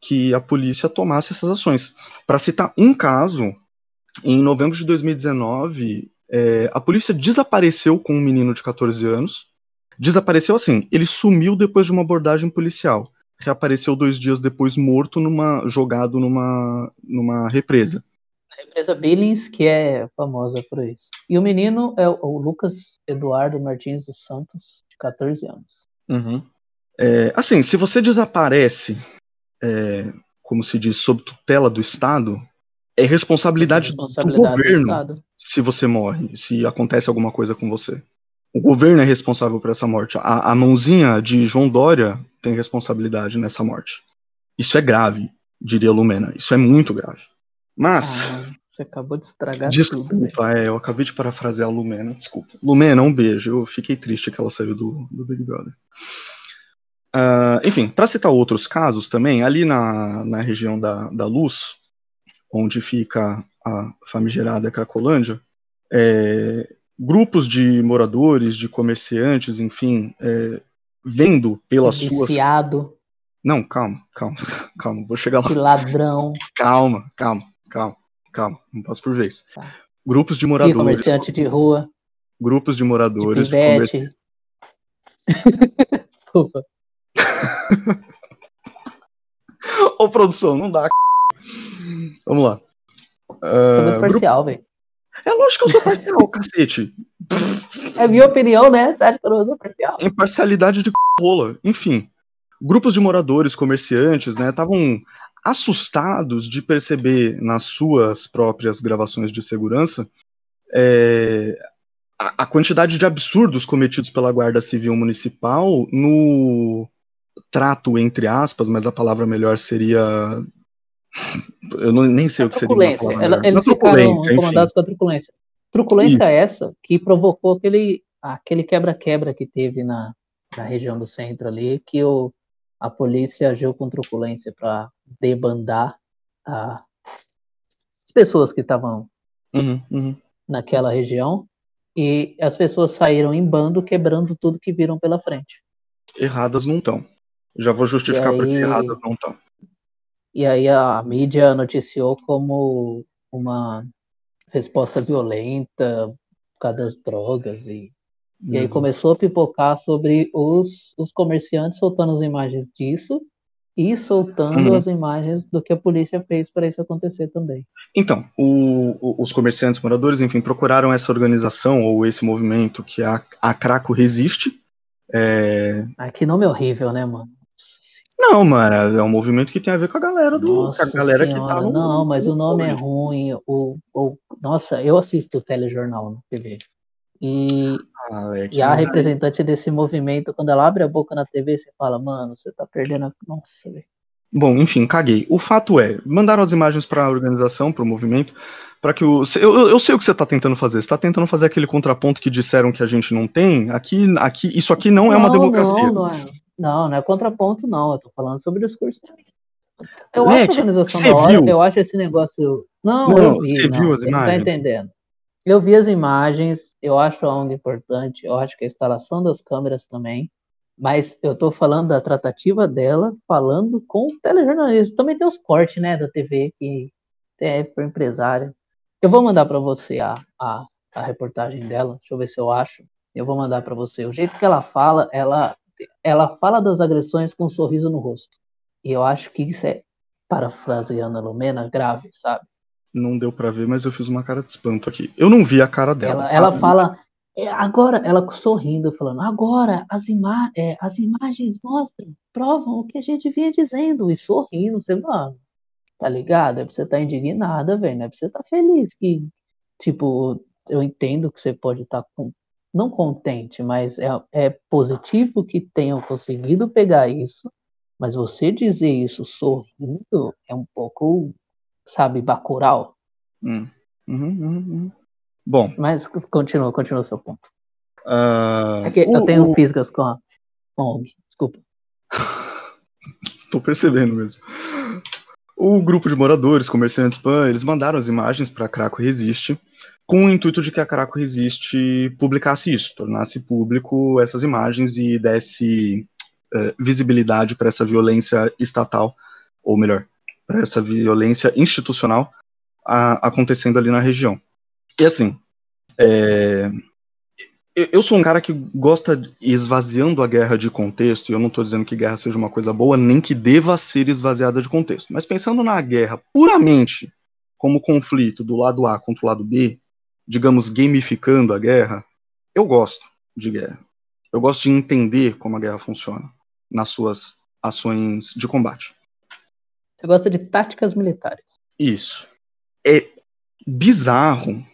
que a polícia tomasse essas ações. Para citar um caso, em novembro de 2019, é, a polícia desapareceu com um menino de 14 anos. Desapareceu assim, ele sumiu depois de uma abordagem policial. Reapareceu dois dias depois morto numa jogado numa, numa represa. A empresa Billings, que é famosa por isso. E o menino é o o Lucas Eduardo Martins dos Santos, de 14 anos. Uhum. É, assim, se você desaparece, é, como se diz, sob tutela do Estado, é responsabilidade, Responsabilidade do do governo Estado. se você morre, se acontece alguma coisa com você. O governo é responsável por essa morte. A, a mãozinha de João Dória tem responsabilidade nessa morte. Isso é grave, diria Lumena. Isso é muito grave. Mas, Ah, você acabou de estragar tudo. velho. desculpa, é, eu acabei de parafrasear a Lumena, desculpa. Lumena, um beijo. Eu fiquei triste que ela saiu do, do Big Brother. Ah, enfim, para citar outros casos também, ali na, na região da, da Luz, onde fica a famigerada Cracolândia, é, grupos de moradores, de comerciantes, enfim, é, vendo pelas suas. Não, calma, calma, calma, vou chegar lá. que ladrão, Calma, calma, calma, calma, não passo por vez. Tá. Grupos de moradores, comerciante de rua, grupos de de moradores, de comer- pivete. Desculpa. Ô, produção, não dá. Vamos lá. Grupo- parcial, velho. É lógico que eu sou parcial, cacete. É minha opinião, né? Você acha que eu não sou parcial? Imparcialidade de rola. Enfim, grupos de moradores, comerciantes, né, estavam assustados de perceber nas suas próprias gravações de segurança é, a, a quantidade de absurdos cometidos pela Guarda Civil Municipal no trato, entre aspas, mas a palavra melhor seria. Eu não, nem sei o que seria. uma truculência. palavra Ela-. Eles ficaram incomodados com a truculência. Truculência Isso. é essa que provocou aquele aquele quebra-quebra que teve na, na região do centro ali, que o, a polícia agiu com truculência para debandar a, as pessoas que estavam Uhum, uhum. naquela região e as pessoas saíram em bando quebrando tudo que viram pela frente. Erradas não estão. Já vou justificar porque aí- erradas não estão. E aí a mídia noticiou como uma resposta violenta por causa das drogas e, e aí Uhum. começou a pipocar sobre os, os comerciantes soltando as imagens disso e soltando Uhum. as imagens do que a polícia fez para isso acontecer também. Então, o- o- os comerciantes moradores, enfim, procuraram essa organização ou esse movimento que a, a Craco Resiste. É, Ah, que nome horrível, né, mano? Não, mano, é um movimento que tem a ver com a galera do. Nossa com a galera que tá senhora, no. não, mas o no nome é ruim. O, o, nossa, eu assisto o telejornal na TV. E, Ah, Alex, e a mas aí- representante desse movimento, quando ela abre a boca na TV, você fala, mano, você tá perdendo a. Nossa, velho. Bom, enfim, caguei. O fato é, mandaram as imagens para a organização, para o movimento, para que o. Eu, eu- sei o que você está tentando fazer. Você está tentando fazer aquele contraponto que disseram que a gente não tem. Aqui, aqui, isso aqui não é uma democracia. Não, não é. Não, não é contraponto, não. Eu tô falando sobre o discurso. Eu Leque, acho a organização da hora, viu? eu acho esse negócio. Não, Não, eu vi. você não, viu as tá imagens? entendendo. Eu vi as imagens, eu acho a onda importante, eu acho que a instalação das câmeras também, mas eu tô falando da tratativa dela, falando com o telejornalista. Também tem os cortes, né, da TV que é para empresário. Eu vou mandar para você a, a, a reportagem dela, deixa eu ver se eu acho. Eu vou mandar para você. O jeito que ela fala, ela, ela fala das agressões com um sorriso no rosto. E eu acho que isso é, parafraseando a Lumena, grave, sabe? Não deu para ver, mas eu fiz uma cara de espanto aqui. Eu não vi a cara dela. Ela, ela tá? fala, é, agora, ela sorrindo, falando, agora as, ima é, as imagens mostram, provam o que a gente vinha dizendo, e sorrindo, você, mano, tá ligado? É pra você estar tá indignada, velho, não é pra você estar tá feliz, que, tipo, eu entendo que você pode estar tá com, não contente, mas é, é positivo que tenham conseguido pegar isso, mas você dizer isso sorrindo é um pouco, sabe, bacural. Hum. Uhum, uhum, uhum. Bom. Mas continua, continua o seu ponto. Uh, é o, eu tenho o... fisgas com a, ONG, desculpa. Tô percebendo mesmo. O grupo de moradores, comerciantes PAN, eles mandaram as imagens para Craco Resiste, com o intuito de que a Craco Resiste publicasse isso, tornasse público essas imagens e desse uh, visibilidade para essa violência estatal, ou melhor, para essa violência institucional a, acontecendo ali na região. E assim, é, eu sou um cara que gosta esvaziando a guerra de contexto, e eu não estou dizendo que guerra seja uma coisa boa, nem que deva ser esvaziada de contexto. Mas pensando na guerra puramente como conflito do lado A contra o lado B, digamos, gamificando a guerra, eu gosto de guerra. Eu gosto de entender como a guerra funciona nas suas ações de combate. Você gosta de táticas militares. Isso. É bizarro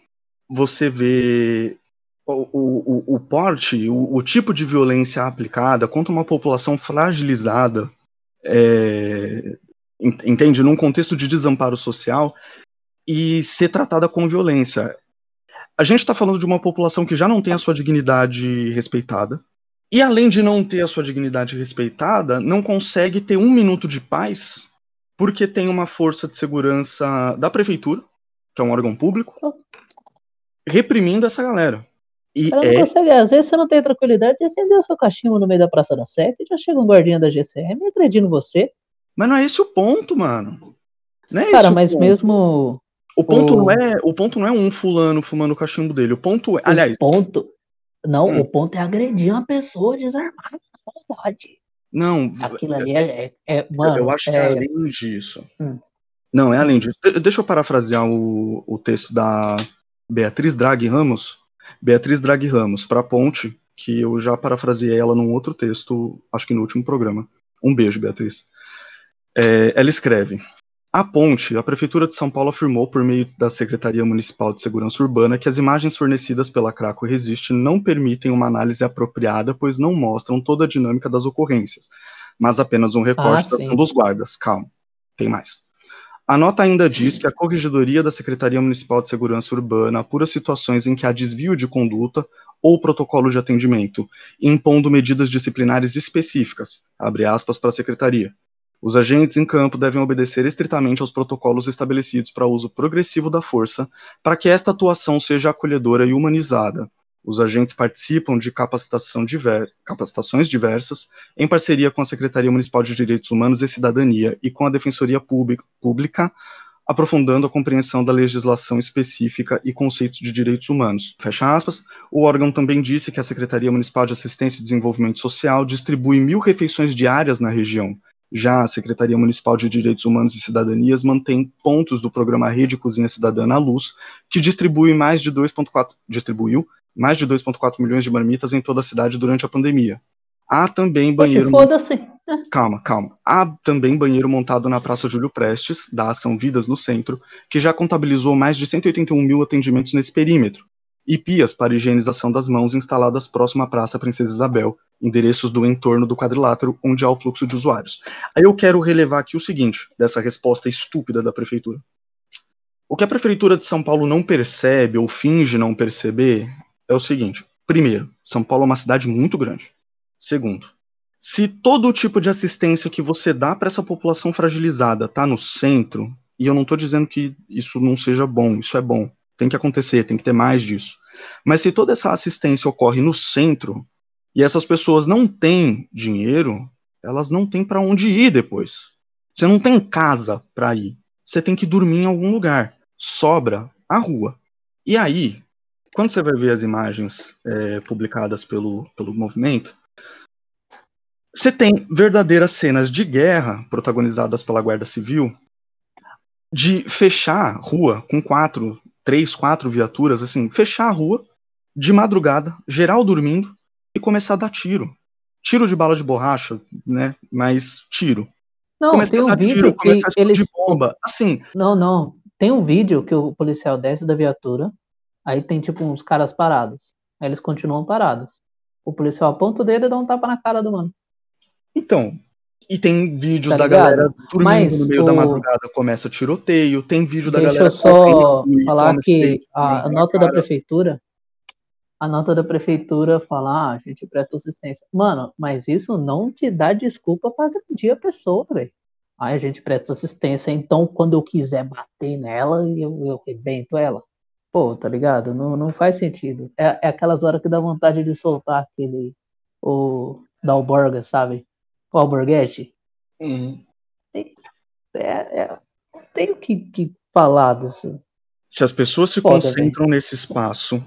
você ver o, o, o porte, o, o, tipo de violência aplicada contra uma população fragilizada, é, entende? Num contexto de desamparo social e ser tratada com violência. A gente está falando de uma população que já não tem a sua dignidade respeitada. E além de não ter a sua dignidade respeitada, não consegue ter um minuto de paz porque tem uma força de segurança da prefeitura, que é um órgão público, reprimindo essa galera. E Ela é... não consegue, às vezes você não tem tranquilidade de acender o seu cachimbo no meio da Praça da Sé e já chega um guardinha da GCM agredindo você. Mas não é esse o ponto, mano. Não é Cara, mas ponto. mesmo. O ponto, o- não é, o ponto não é um fulano fumando o cachimbo dele. O ponto é. Aliás, O ponto. Não, Hum. o ponto é agredir uma pessoa desarmada na maldade. não. Aquilo ali é. é, é- mano, eu acho que é é, além disso. Hum. Não, é além disso. De- deixa eu parafrasear o, o texto da Beatriz Draghi Ramos. Beatriz Draghi Ramos, para Ponte, que eu já parafraseei ela num outro texto, acho que no último programa. Um beijo, Beatriz. É, ela escreve: A Ponte, a Prefeitura de São Paulo afirmou, por meio da Secretaria Municipal de Segurança Urbana, que as imagens fornecidas pela Craco Resiste não permitem uma análise apropriada, pois não mostram toda a dinâmica das ocorrências, mas apenas um recorte Ah, da ação dos guardas. Calma, tem mais. A nota ainda diz que a Corregedoria da Secretaria Municipal de Segurança Urbana apura situações em que há desvio de conduta ou protocolo de atendimento, impondo medidas disciplinares específicas, abre aspas para a secretaria. Os agentes em campo devem obedecer estritamente aos protocolos estabelecidos para uso progressivo da força, para que esta atuação seja acolhedora e humanizada. Os agentes participam de diver, capacitações diversas, em parceria com a Secretaria Municipal de Direitos Humanos e Cidadania e com a Defensoria Pública, aprofundando a compreensão da legislação específica e conceitos de direitos humanos. Fecha aspas. O órgão também disse que a Secretaria Municipal de Assistência e Desenvolvimento Social distribui mil refeições diárias na região, já a Secretaria Municipal de Direitos Humanos e Cidadanias mantém pontos do programa Rede Cozinha Cidadã na Luz, que distribui mais de 2.4 distribuiu mais de 2.4 milhões de marmitas em toda a cidade durante a pandemia. Há também banheiro Foda-se. Calma, calma. Há também banheiro montado na Praça Júlio Prestes, da Ação Vidas no Centro, que já contabilizou mais de 181 mil atendimentos nesse perímetro, e pias para higienização das mãos instaladas próximo à Praça Princesa Isabel, endereços do entorno do quadrilátero onde há o fluxo de usuários. Aí eu quero relevar aqui o seguinte, dessa resposta estúpida da prefeitura. O que a prefeitura de São Paulo não percebe ou finge não perceber é o seguinte: primeiro, São Paulo é uma cidade muito grande. Segundo, se todo o tipo de assistência que você dá para essa população fragilizada está no centro, e eu não estou dizendo que isso não seja bom, isso é bom, tem que acontecer, tem que ter mais disso. Mas se toda essa assistência ocorre no centro e essas pessoas não têm dinheiro, elas não têm para onde ir depois. Você não tem casa para ir. Você tem que dormir em algum lugar. Sobra a rua. E aí, quando você vai ver as imagens é, publicadas pelo, pelo movimento, você tem verdadeiras cenas de guerra protagonizadas pela Guarda Civil de fechar rua com quatro, três, quatro viaturas, assim, fechar a rua de madrugada, geral dormindo e começar a dar tiro. Tiro de bala de borracha, né? Mas tiro. Não, começar tem um vídeo tiro, que eles... de bomba, assim. Não, não. Tem um vídeo que o policial desce da viatura, aí tem tipo uns caras parados. Aí eles continuam parados. O policial aponta o dedo e dá um tapa na cara do mano. Então, e tem vídeos tá da galera dormindo Mas no meio o... da madrugada, começa tiroteio, tem vídeo da Deixa galera. Deixa eu só falar que a, a nota da prefeitura, a nota da prefeitura fala, ah, a gente presta assistência. Mano, mas isso não te dá desculpa para agredir a pessoa, velho. Aí a gente presta assistência, então quando eu quiser bater nela, eu, eu rebento ela. Pô, tá ligado? Não, não faz sentido. É, é aquelas horas que dá vontade de soltar aquele. O Dalborga, sabe? O Alborguete. Uhum. É, é, não tenho o que, que falar disso. Se as pessoas se Foda, concentram nesse espaço,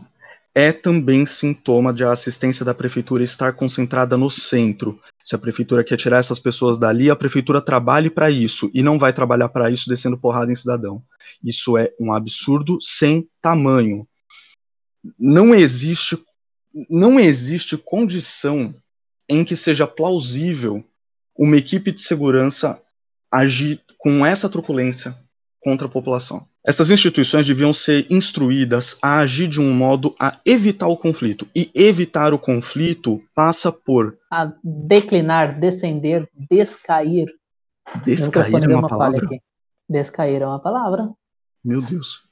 é também sintoma de a assistência da prefeitura estar concentrada no centro. Se a prefeitura quer tirar essas pessoas dali, a prefeitura trabalhe para isso e não vai trabalhar para isso descendo porrada em cidadão. Isso é um absurdo sem tamanho. Não existe não existe condição em que seja plausível uma equipe de segurança agir com essa truculência contra a população. Essas instituições deviam ser instruídas a agir de um modo a evitar o conflito. E evitar o conflito passa por. A declinar, descender, descair. Descair é uma, uma palavra? Descair é uma palavra. Meu Deus.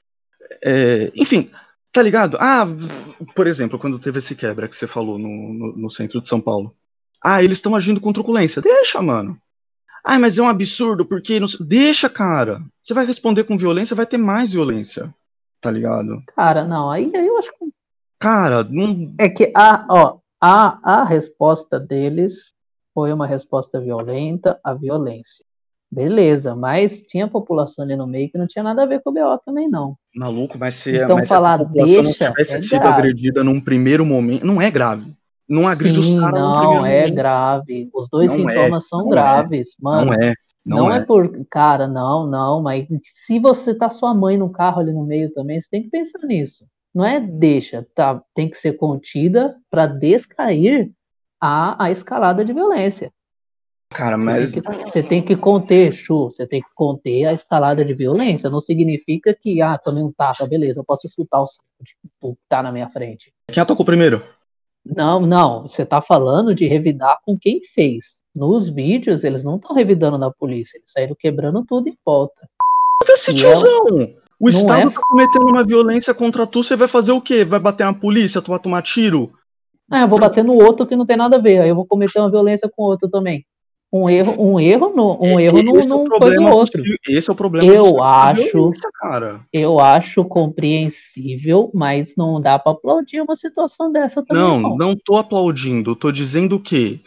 É, enfim, tá ligado? Ah, por exemplo, quando teve esse quebra que você falou no, no, no centro de São Paulo. Ah, eles estão agindo com truculência. Deixa, mano. Ah, mas é um absurdo, porque. Não... Deixa, cara. Você vai responder com violência, vai ter mais violência. Tá ligado? Cara, não, aí, aí eu acho que. Cara, não. É que a, ó, a, a resposta deles foi uma resposta violenta à violência. Beleza, mas tinha população ali no meio que não tinha nada a ver com o BO também, não. Maluco, mas se, então, mas falar, se a população deixa, não tivesse é sido grave. agredida num primeiro momento, não é grave não agride Sim, os caras. Não, é momento. grave. Os dois não é, sintomas é, são graves, é, mano. Não é. Não, não é. é. por. Cara, não, não, mas se você tá sua mãe no carro ali no meio também, você tem que pensar nisso. Não é deixa, tá? Tem que ser contida para descair a, a escalada de violência. Cara, mas. Você tem, que, você tem que conter, Chu, você tem que conter a escalada de violência. Não significa que, ah, tomei um tapa, beleza, eu posso chutar o saco de que tá na minha frente. Quem atacou primeiro? Não, não, você está falando de revidar com quem fez. Nos vídeos, eles não estão revidando na polícia, eles saíram quebrando tudo em volta. Esse tiozão! O Não Estado é? tá cometendo uma violência contra tu, você vai fazer o quê? Vai bater na polícia, tu vai tomar tiro? Ah, eu vou bater no outro que não tem nada a ver. Aí eu vou cometer uma violência com o outro também. Um erro, um erro, no, um erro não, Esse é o não no do outro. Esse é o problema Eu da acho- cara. Eu acho compreensível, mas não dá pra aplaudir uma situação dessa também. Não, Não, não tô aplaudindo, tô dizendo que.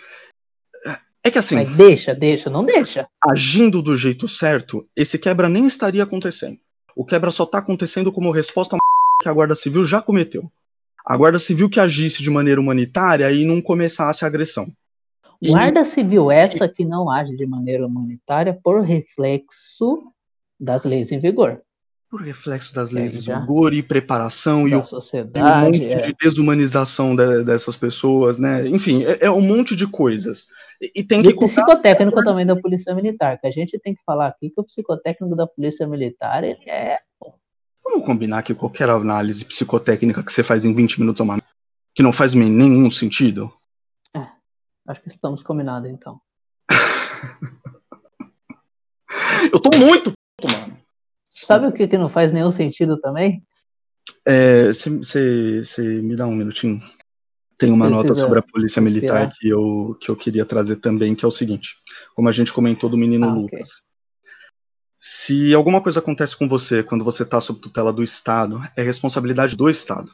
É que assim, Mas deixa, deixa, não deixa. agindo do jeito certo, esse quebra nem estaria acontecendo. O quebra só tá acontecendo como resposta que a Guarda Civil já cometeu. A Guarda Civil que agisse de maneira humanitária e não começasse a agressão. Guarda Civil essa que não age de maneira humanitária por reflexo das leis em vigor Por reflexo das leis já. vigor e preparação e o e um monte é. de desumanização de- dessas pessoas, né? Enfim, é, é um monte de coisas. E, e tem E que o psicotécnico também da Polícia Militar, que a gente tem que falar aqui que o psicotécnico da Polícia Militar, ele é. Vamos combinar que qualquer análise psicotécnica que você faz em 20 minutos é uma que não faz nenhum sentido. Acho que estamos combinados então. Eu tô muito puto, mano. Sabe o que, que não faz nenhum sentido também? Você me dá um minutinho? Tem uma Precisa nota sobre a polícia militar respirar. que eu, que eu queria trazer também, que é o seguinte. Como a gente comentou do menino Ah. Lucas. Se alguma coisa acontece com você quando você está sob tutela do Estado, é responsabilidade do Estado.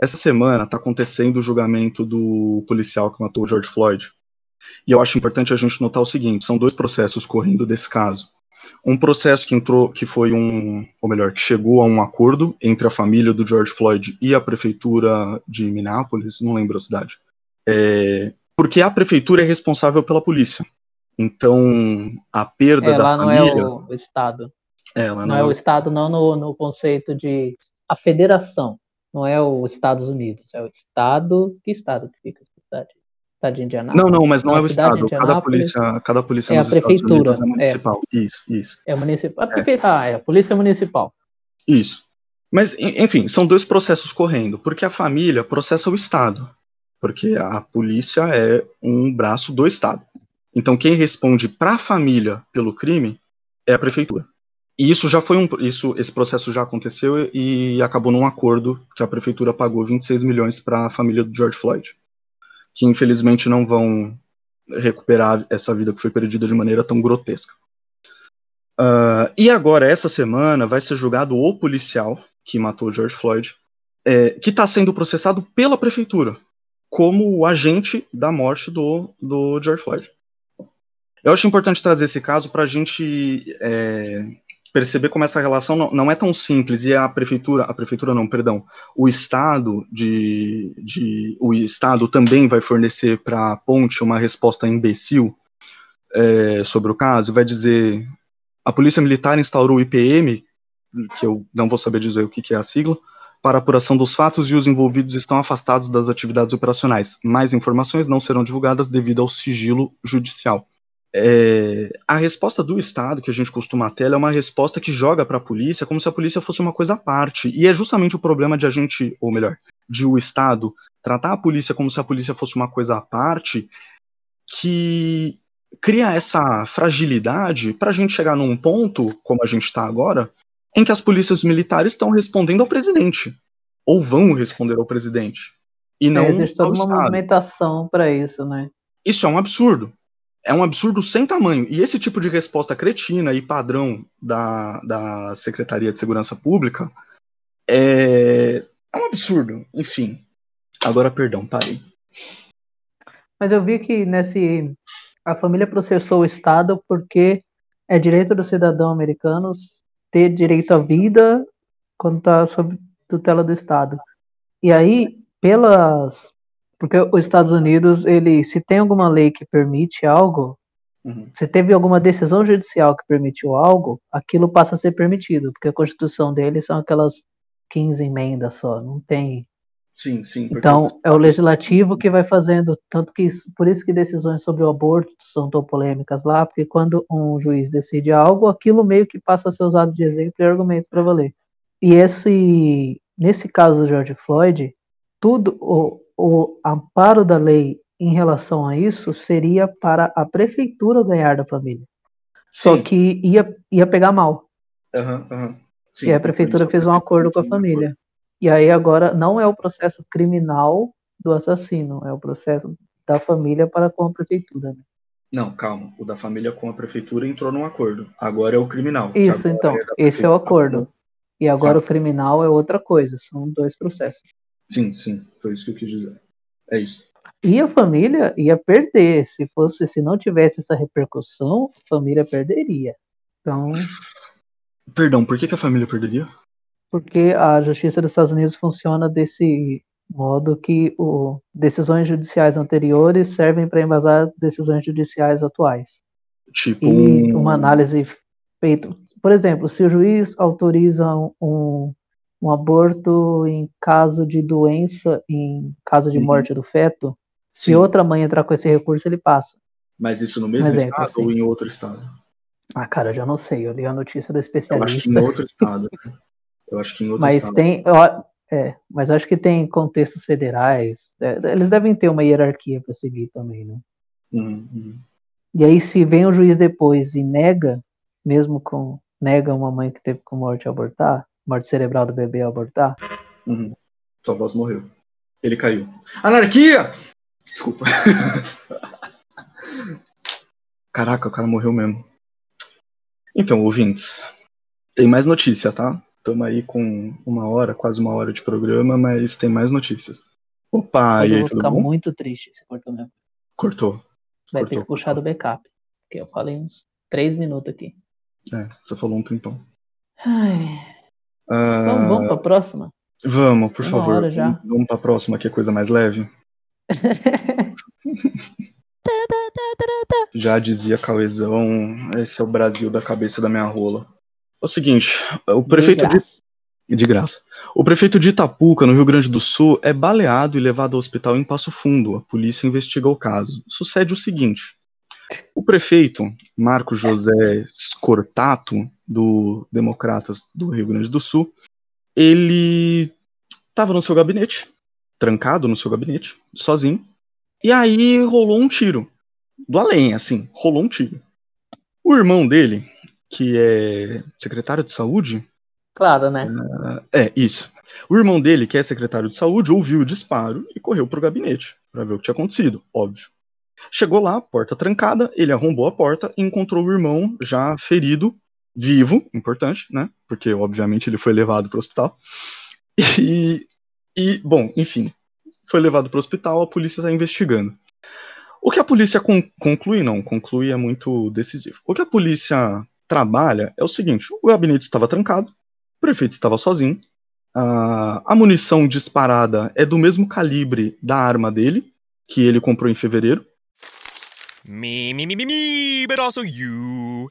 Essa semana está acontecendo o julgamento do policial que matou o George Floyd. E eu acho importante a gente notar o seguinte: são dois processos correndo desse caso. Um processo que entrou, que foi um, ou melhor, que chegou a um acordo entre a família do George Floyd e a prefeitura de Minneapolis, não lembro a cidade. É, porque a prefeitura é responsável pela polícia. Então, a perda É, da lá não família. é o, o Estado. é, ela Não é o Estado, não no, no conceito de. A federação. Não é os Estados Unidos. É o Estado. Que Estado que fica? Estado de Indianápolis? Não, não, mas não Na é o Estado. Cada polícia, cada polícia é a nos Estados prefeitura, Unidos é municipal. Isso, isso. É municipal. A prefeita, ah, é a Polícia Municipal. Isso. Mas, en- enfim, são dois processos correndo, porque a família processa o Estado, porque a polícia é um braço do Estado. Então, quem responde para a família pelo crime é a prefeitura. E isso já foi um, isso, esse processo já aconteceu e acabou num acordo que a prefeitura pagou 26 milhões para a família do George Floyd, que infelizmente não vão recuperar essa vida que foi perdida de maneira tão grotesca. Ah, e agora, essa semana, vai ser julgado o policial que matou George Floyd, é, que está sendo processado pela prefeitura, como o agente da morte do, do George Floyd. Eu acho importante trazer esse caso para a gente é, perceber como essa relação não, não é tão simples e a prefeitura, a prefeitura não, perdão, o estado de, de o estado também vai fornecer para a ponte uma resposta imbecil é, sobre o caso, vai dizer a polícia militar instaurou o IPM, que eu não vou saber dizer o que, que é a sigla, para apuração dos fatos e os envolvidos estão afastados das atividades operacionais. Mais informações não serão divulgadas devido ao sigilo judicial. É, a resposta do Estado, que a gente costuma ter, ela é uma resposta que joga para a polícia como se a polícia fosse uma coisa à parte. E é justamente o problema de a gente, ou melhor, de o Estado tratar a polícia como se a polícia fosse uma coisa à parte, que cria essa fragilidade para a gente chegar num ponto, como a gente está agora, em que as polícias militares estão respondendo ao presidente, ou vão responder ao presidente, e não É, existe toda uma Estado. movimentação para isso, né? Isso é um absurdo. É um absurdo sem tamanho. E esse tipo de resposta cretina e padrão da, da Secretaria de Segurança Pública é, é um absurdo. Enfim. Agora, perdão, parei. Mas eu vi que nesse a família processou o Estado porque é direito dos cidadãos americanos ter direito à vida quando está sob tutela do Estado. E aí, pelas porque os Estados Unidos, ele se tem alguma lei que permite algo, Uhum. se teve alguma decisão judicial que permitiu algo, aquilo passa a ser permitido, porque a Constituição deles são aquelas 15 emendas só, não tem Sim, sim. então, é o legislativo que vai fazendo, tanto que por isso que decisões sobre o aborto são tão polêmicas lá, porque quando um juiz decide algo, aquilo meio que passa a ser usado de exemplo e argumento para valer. E esse, nesse caso do George Floyd, tudo o, amparo da lei em relação a isso seria para a prefeitura ganhar da família. Só Sim. que ia, ia pegar mal. Aham, aham. Sim, e a prefeitura fez um acordo com a família. E aí agora não é o processo criminal do assassino, é o processo da família para com a prefeitura. né? Não, calma. O da família com a prefeitura entrou num acordo. Agora é o criminal. Isso, então, da esse é o acordo. E agora Tá. o criminal é outra coisa, são dois processos. Sim, sim. Foi isso que eu quis dizer. É isso. E a família ia perder, se fosse, se não tivesse essa repercussão, a família perderia. Então, Perdão, por que, que a família perderia? porque a justiça dos Estados Unidos funciona desse modo que o, decisões judiciais anteriores servem para embasar decisões judiciais atuais. Tipo, E um- uma análise feita, por exemplo, se o juiz autoriza um, um aborto em caso de doença, em caso de Uhum. morte do feto, se Sim. outra mãe entrar com esse recurso, ele passa. Mas isso no mesmo exemplo, estado assim. ou em outro estado? Ah, cara, eu já não sei, eu li a notícia do Eu acho que especialista. em outro estado. né? Eu acho que em outro Mas estado. tem, ó, é, mas acho que tem contextos federais. é, eles devem ter uma hierarquia para seguir também, né? Uhum, uhum. E aí, se vem o juiz depois e nega, mesmo com nega uma mãe que teve com morte abortar, morte cerebral do bebê ao abortar, Uhum. Sua voz morreu. Ele caiu. Anarquia! Desculpa. Caraca, o cara morreu mesmo. Então, ouvintes, tem mais notícia, tá? Estamos aí com uma hora, quase uma hora de programa, mas tem mais notícias. Opa, e eu aí, vou tudo ficar bom? muito triste se cortou mesmo. Cortou. Vai Cortou, ter que puxar do backup. Porque eu falei uns três minutos aqui. É, você falou um tempão. Ai, Vamos, vamos pra próxima? vamos, por Uma favor. Vamos pra próxima, que é coisa mais leve. Já dizia Cauezão, esse é o Brasil da cabeça da minha rola. É o seguinte, o prefeito de, graça. de graça. O prefeito de Itapuca, no Rio Grande do Sul, é baleado e levado ao hospital em Passo Fundo. A polícia investiga o caso. Sucede o seguinte: o prefeito Marco José Scortato, do Democratas do Rio Grande do Sul, ele estava no seu gabinete, trancado no seu gabinete, sozinho, e aí rolou um tiro. Do além, assim, rolou um tiro. O irmão dele, que é secretário de saúde, Claro, né? é, isso. O irmão dele, que é secretário de saúde, ouviu o disparo e correu pro gabinete para ver o que tinha acontecido, óbvio. Chegou lá, porta trancada, ele arrombou a porta e encontrou o irmão já ferido, vivo, importante, né? Porque, obviamente, ele foi levado para o hospital. E, e, bom, enfim, foi levado para o hospital, a polícia está investigando. O que a polícia con- conclui, não, conclui é muito decisivo. O que a polícia trabalha é o seguinte: o gabinete estava trancado, o prefeito estava sozinho. ah, a munição disparada é do mesmo calibre da arma dele, que ele comprou em fevereiro. Me, me, me, me, me, but also you.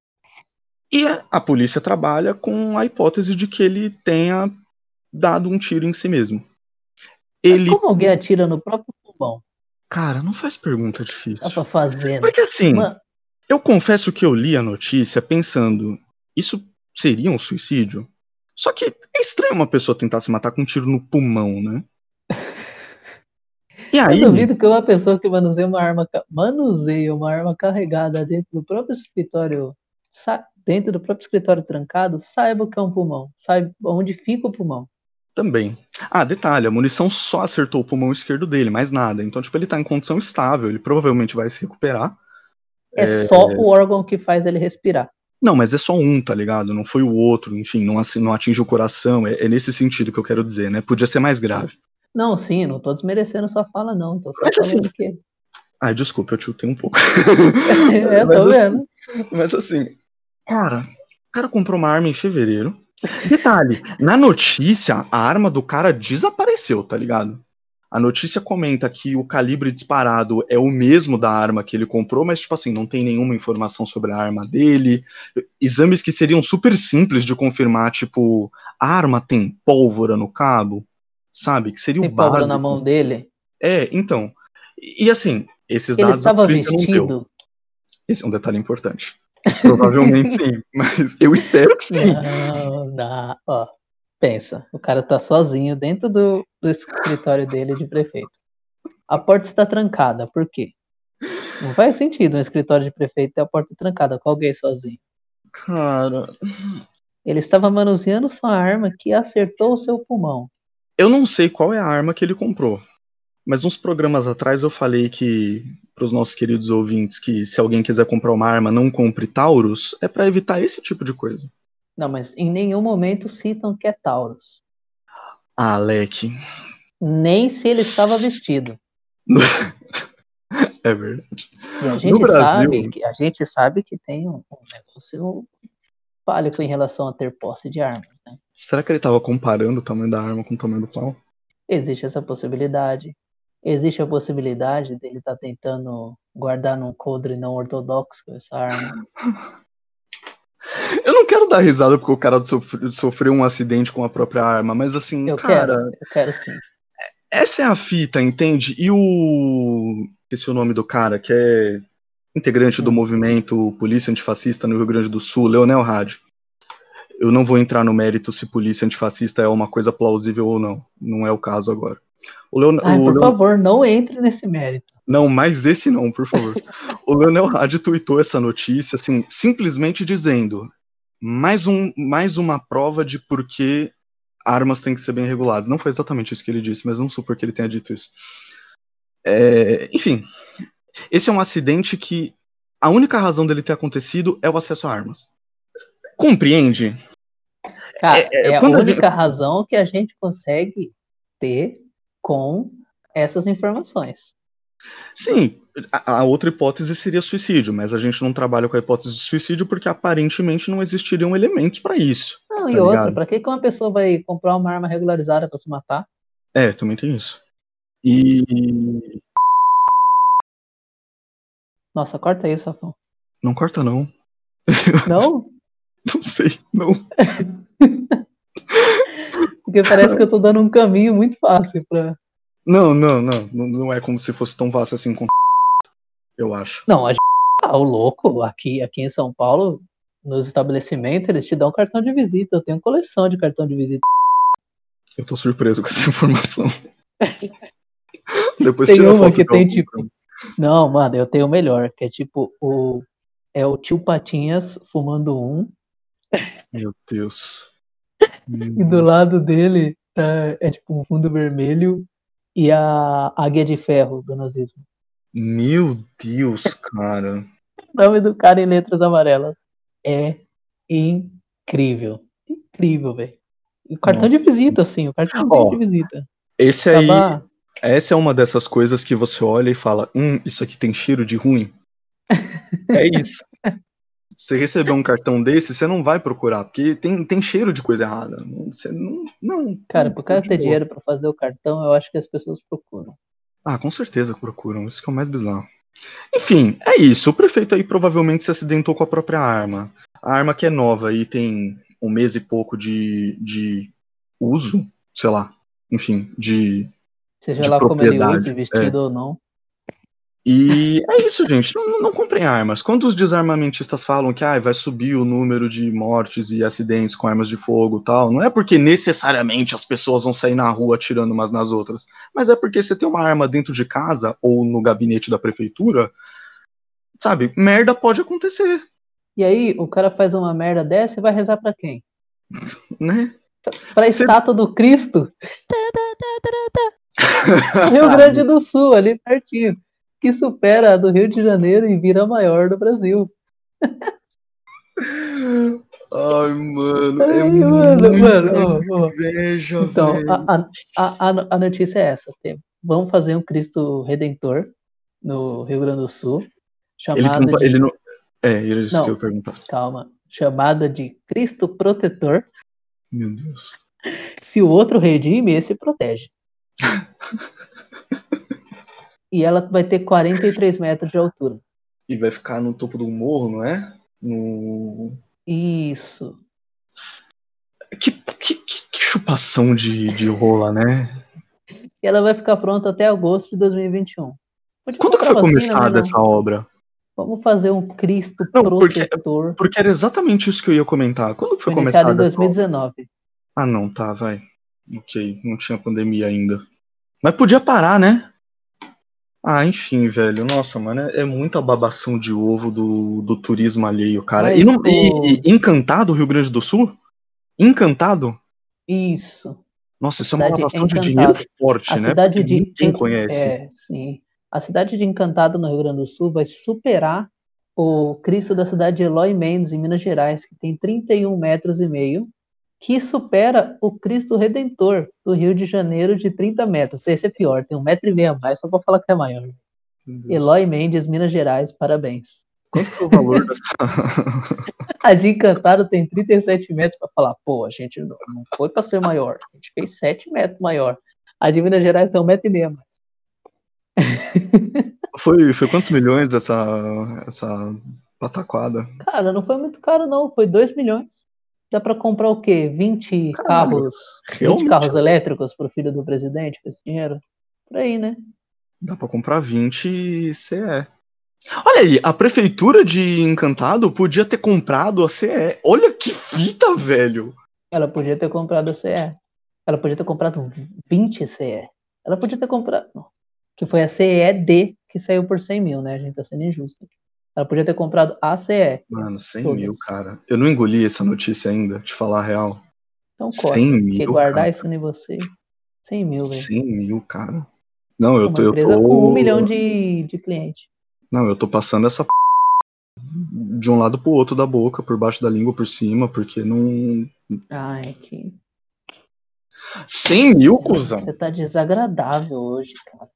E a polícia trabalha com a hipótese de que ele tenha dado um tiro em si mesmo. Ele. Como alguém atira no próprio pulmão? Cara, não faz pergunta difícil. Dá pra fazer, né? Porque assim, Mano, eu confesso que eu li a notícia pensando, isso seria um suicídio? Só que é estranho uma pessoa tentar se matar com um tiro no pulmão, né? E aí, eu duvido que uma pessoa que manuseia uma arma, manuseia uma arma carregada dentro do próprio escritório, sa- dentro do próprio escritório trancado, saiba o que é um pulmão, saiba onde fica o pulmão. também. Ah, detalhe, a munição só acertou o pulmão esquerdo dele, mais nada. Então, tipo, ele tá em condição estável, ele provavelmente vai se recuperar. É, só o órgão que faz ele respirar. Não, mas é só um, tá ligado? Não foi o outro, enfim, não, assim, não atinge o coração. É, é nesse sentido que eu quero dizer, né? Podia ser mais grave. Não, sim, não tô desmerecendo sua fala, não. Tô só Mas assim, falando que. Ai, desculpa, eu tiltei um pouco. É, Mas tô assim, vendo. Mas assim, cara, o cara comprou uma arma em fevereiro. Detalhe, na notícia, a arma do cara desapareceu, tá ligado? A notícia comenta que o calibre disparado é o mesmo da arma que ele comprou, mas, tipo assim, não tem nenhuma informação sobre a arma dele. Exames que seriam super simples de confirmar, tipo, a arma tem pólvora no cabo, sabe? Que seria Tem o pólvora básico. na mão dele. É, então. E, assim, esses Ele dados estava a polícia não deu. vestido. Esse é um detalhe importante. Provavelmente sim, mas eu espero que sim. Não, não. Ó, pensa, o cara tá sozinho dentro do, do escritório dele de prefeito. A porta está trancada, por quê? Não faz sentido um escritório de prefeito ter a porta trancada com alguém sozinho. Cara, Ele estava manuseando sua arma que acertou o seu pulmão. eu não sei qual é a arma que ele comprou. Mas uns programas atrás eu falei que, para os nossos queridos ouvintes, que se alguém quiser comprar uma arma, não compre Taurus, é para evitar esse tipo de coisa. Não, mas em nenhum momento citam que é Taurus. Ah, Alec. Nem se ele estava vestido. É verdade. E a gente Brasil- sabe que a gente sabe que tem um, um negócio pálico em relação a ter posse de armas, né? Será que ele tava comparando o tamanho da arma com o tamanho do pau? Existe essa possibilidade. Existe a possibilidade dele estar tentando guardar num coldre não ortodoxo essa arma. Eu não quero dar risada porque o cara sofre- sofreu um acidente com a própria arma, mas assim, Eu cara, quero, eu quero sim. essa é a fita, entende? E o. Esse é o nome do cara, que é integrante do movimento Polícia Antifascista no Rio Grande do Sul, Leonel Hadi. Eu não vou entrar no mérito se polícia antifascista é uma coisa plausível ou não. Não é o caso agora. O Leon... Ai, o por Leon- favor, não entre nesse mérito. Não, mas esse não, por favor. o Leonel Hadi tweetou essa notícia, assim, simplesmente dizendo mais, um, mais uma prova de por que armas têm que ser bem reguladas. Não foi exatamente isso que ele disse, mas não supor que ele tenha dito isso. É, enfim, esse é um acidente que a única razão dele ter acontecido é o acesso a armas. Compreende? Cara, É, é, é, a única razão que a gente consegue ter com essas informações. Sim, a, a outra hipótese seria suicídio, mas a gente não trabalha com a hipótese de suicídio porque aparentemente não existiriam elementos para isso. Não, e Tá outra, ligado? pra que que uma pessoa vai comprar uma arma regularizada pra se matar? É, também tem isso. E Nossa, corta isso, Rafão. não corta não. Não? Não sei, não. Porque parece que eu tô dando um caminho muito fácil pra. Não, não, não. Não, é como se fosse tão fácil assim com eu acho. Não, a... ah, o louco, aqui, aqui em São Paulo, nos estabelecimentos, eles te dão cartão de visita. Eu tenho coleção de cartão de visita. Eu tô surpreso com essa informação. Depois Tem uma que tem, tipo, Não, mano, eu tenho o melhor, que é tipo o. É o tio Patinhas fumando um, Meu Deus. E do lado dele tá- é tipo um fundo vermelho e a águia de ferro do nazismo. Meu Deus, cara. O nome do cara em letras amarelas. É incrível. Incrível, velho. O cartão de visita, assim, o cartão Ó, de visita. Esse aí, essa é uma dessas coisas que você olha e fala, hum, isso aqui tem cheiro de ruim. É isso. Você receber um cartão desse, você não vai procurar, porque tem, tem cheiro de coisa errada. Não- Você não. não Cara, não, pro cara de ter dinheiro pra fazer o cartão, eu acho que as pessoas procuram. Ah, com certeza procuram. Isso que é o mais bizarro. Enfim, é isso. O prefeito aí provavelmente se acidentou com a própria arma. A arma que é nova e tem um mês e pouco de, de uso, sei lá. Enfim, de. Seja De lá como ele use, vestido ou não. E é isso, gente. Não, não comprem armas. Quando os desarmamentistas falam que ah, vai subir o número de mortes e acidentes com armas de fogo e tal, não é porque necessariamente as pessoas vão sair na rua atirando umas nas outras, mas é porque você tem uma arma dentro de casa ou no gabinete da prefeitura, sabe? Merda pode acontecer, E aí, o cara faz uma merda dessa e vai rezar pra quem? né? Pra Cê- estátua do Cristo? Rio Grande do Sul, ali pertinho. Que supera a do Rio de Janeiro e vira a maior do Brasil. Ai, mano, é Ai, mano, mano, ó, ó. inveja, Então, a, a, a, a- notícia é essa. tem- Vamos fazer um Cristo Redentor no Rio Grande do Sul. Ele, Chamado não- de. ele não. É, ele disse Não. que eu perguntar. Calma. Chamada de Cristo Protetor. Meu Deus. Se o outro redime, esse protege. e ela vai ter 43 metros de altura. E vai ficar no topo do morro, não é? No. Isso. Que, que, que, que chupação de, de rola, né? E ela vai ficar pronta até agosto de 2021. Podia Quando que foi vacina, começada não. essa obra? Vamos fazer um Cristo Não, porque- protetor. Porque era exatamente isso que eu ia comentar. Quando que foi Foi começada? em essa obra? 2019. Ah, não, tá, vai. Ok, não tinha pandemia ainda. Mas podia parar, né? Ah, enfim, velho. Nossa, mano, é, é muita babação de ovo do, do turismo alheio, cara. Mas E, não, o- e- e Encantado, Rio Grande do Sul? Encantado? Isso. Nossa, isso é uma lavação de dinheiro forte, A né? cidade Porque de ninguém conhece. É, sim. A cidade de Encantado, no Rio Grande do Sul, vai superar o Cristo da cidade de Eloy Mendes, em Minas Gerais, que tem 31 metros e meio, que supera o Cristo Redentor do Rio de Janeiro de 30 metros. Esse é pior, tem um metro e meio a mais, só pra falar que é maior. Eloy Mendes, Minas Gerais, parabéns. Quanto foi o valor dessa. A de Encantado tem 37 metros pra falar, pô, a gente não, não foi pra ser maior, a gente fez 7 metros maior. A de Minas Gerais tem um metro e meio a mais. foi, foi quantos milhões essa, essa pataquada? Cara, não foi muito caro, não. Foi 2 milhões. Dá pra comprar o quê? 20 Caralho, carros, 20 realmente? carros elétricos pro filho do presidente com esse dinheiro? Por aí, né? Dá pra comprar 20 CE. Olha aí, a prefeitura de Encantado podia ter comprado a CE. Olha que fita, velho. Ela podia ter comprado a CE. Ela podia ter comprado 20 CE. Ela podia ter comprado. Que foi a CED que saiu por 100 mil, né? A gente tá sendo injusto. aqui. Ela podia ter comprado a CE. Mano, 100 Todas. mil, cara. Eu não engoli essa notícia ainda, te falar a real. Então corta. 100 Porque mil, guardar cara. isso em você. 100 mil, velho. 100 mil, cara. Não, eu Uma tô, eu empresa tô. com um milhão de, de clientes. Não, eu tô passando essa p... de um lado pro outro da boca, por baixo da língua, por cima, porque não. Ai, que. 100 mil, cuzão? Você tá desagradável hoje, cara.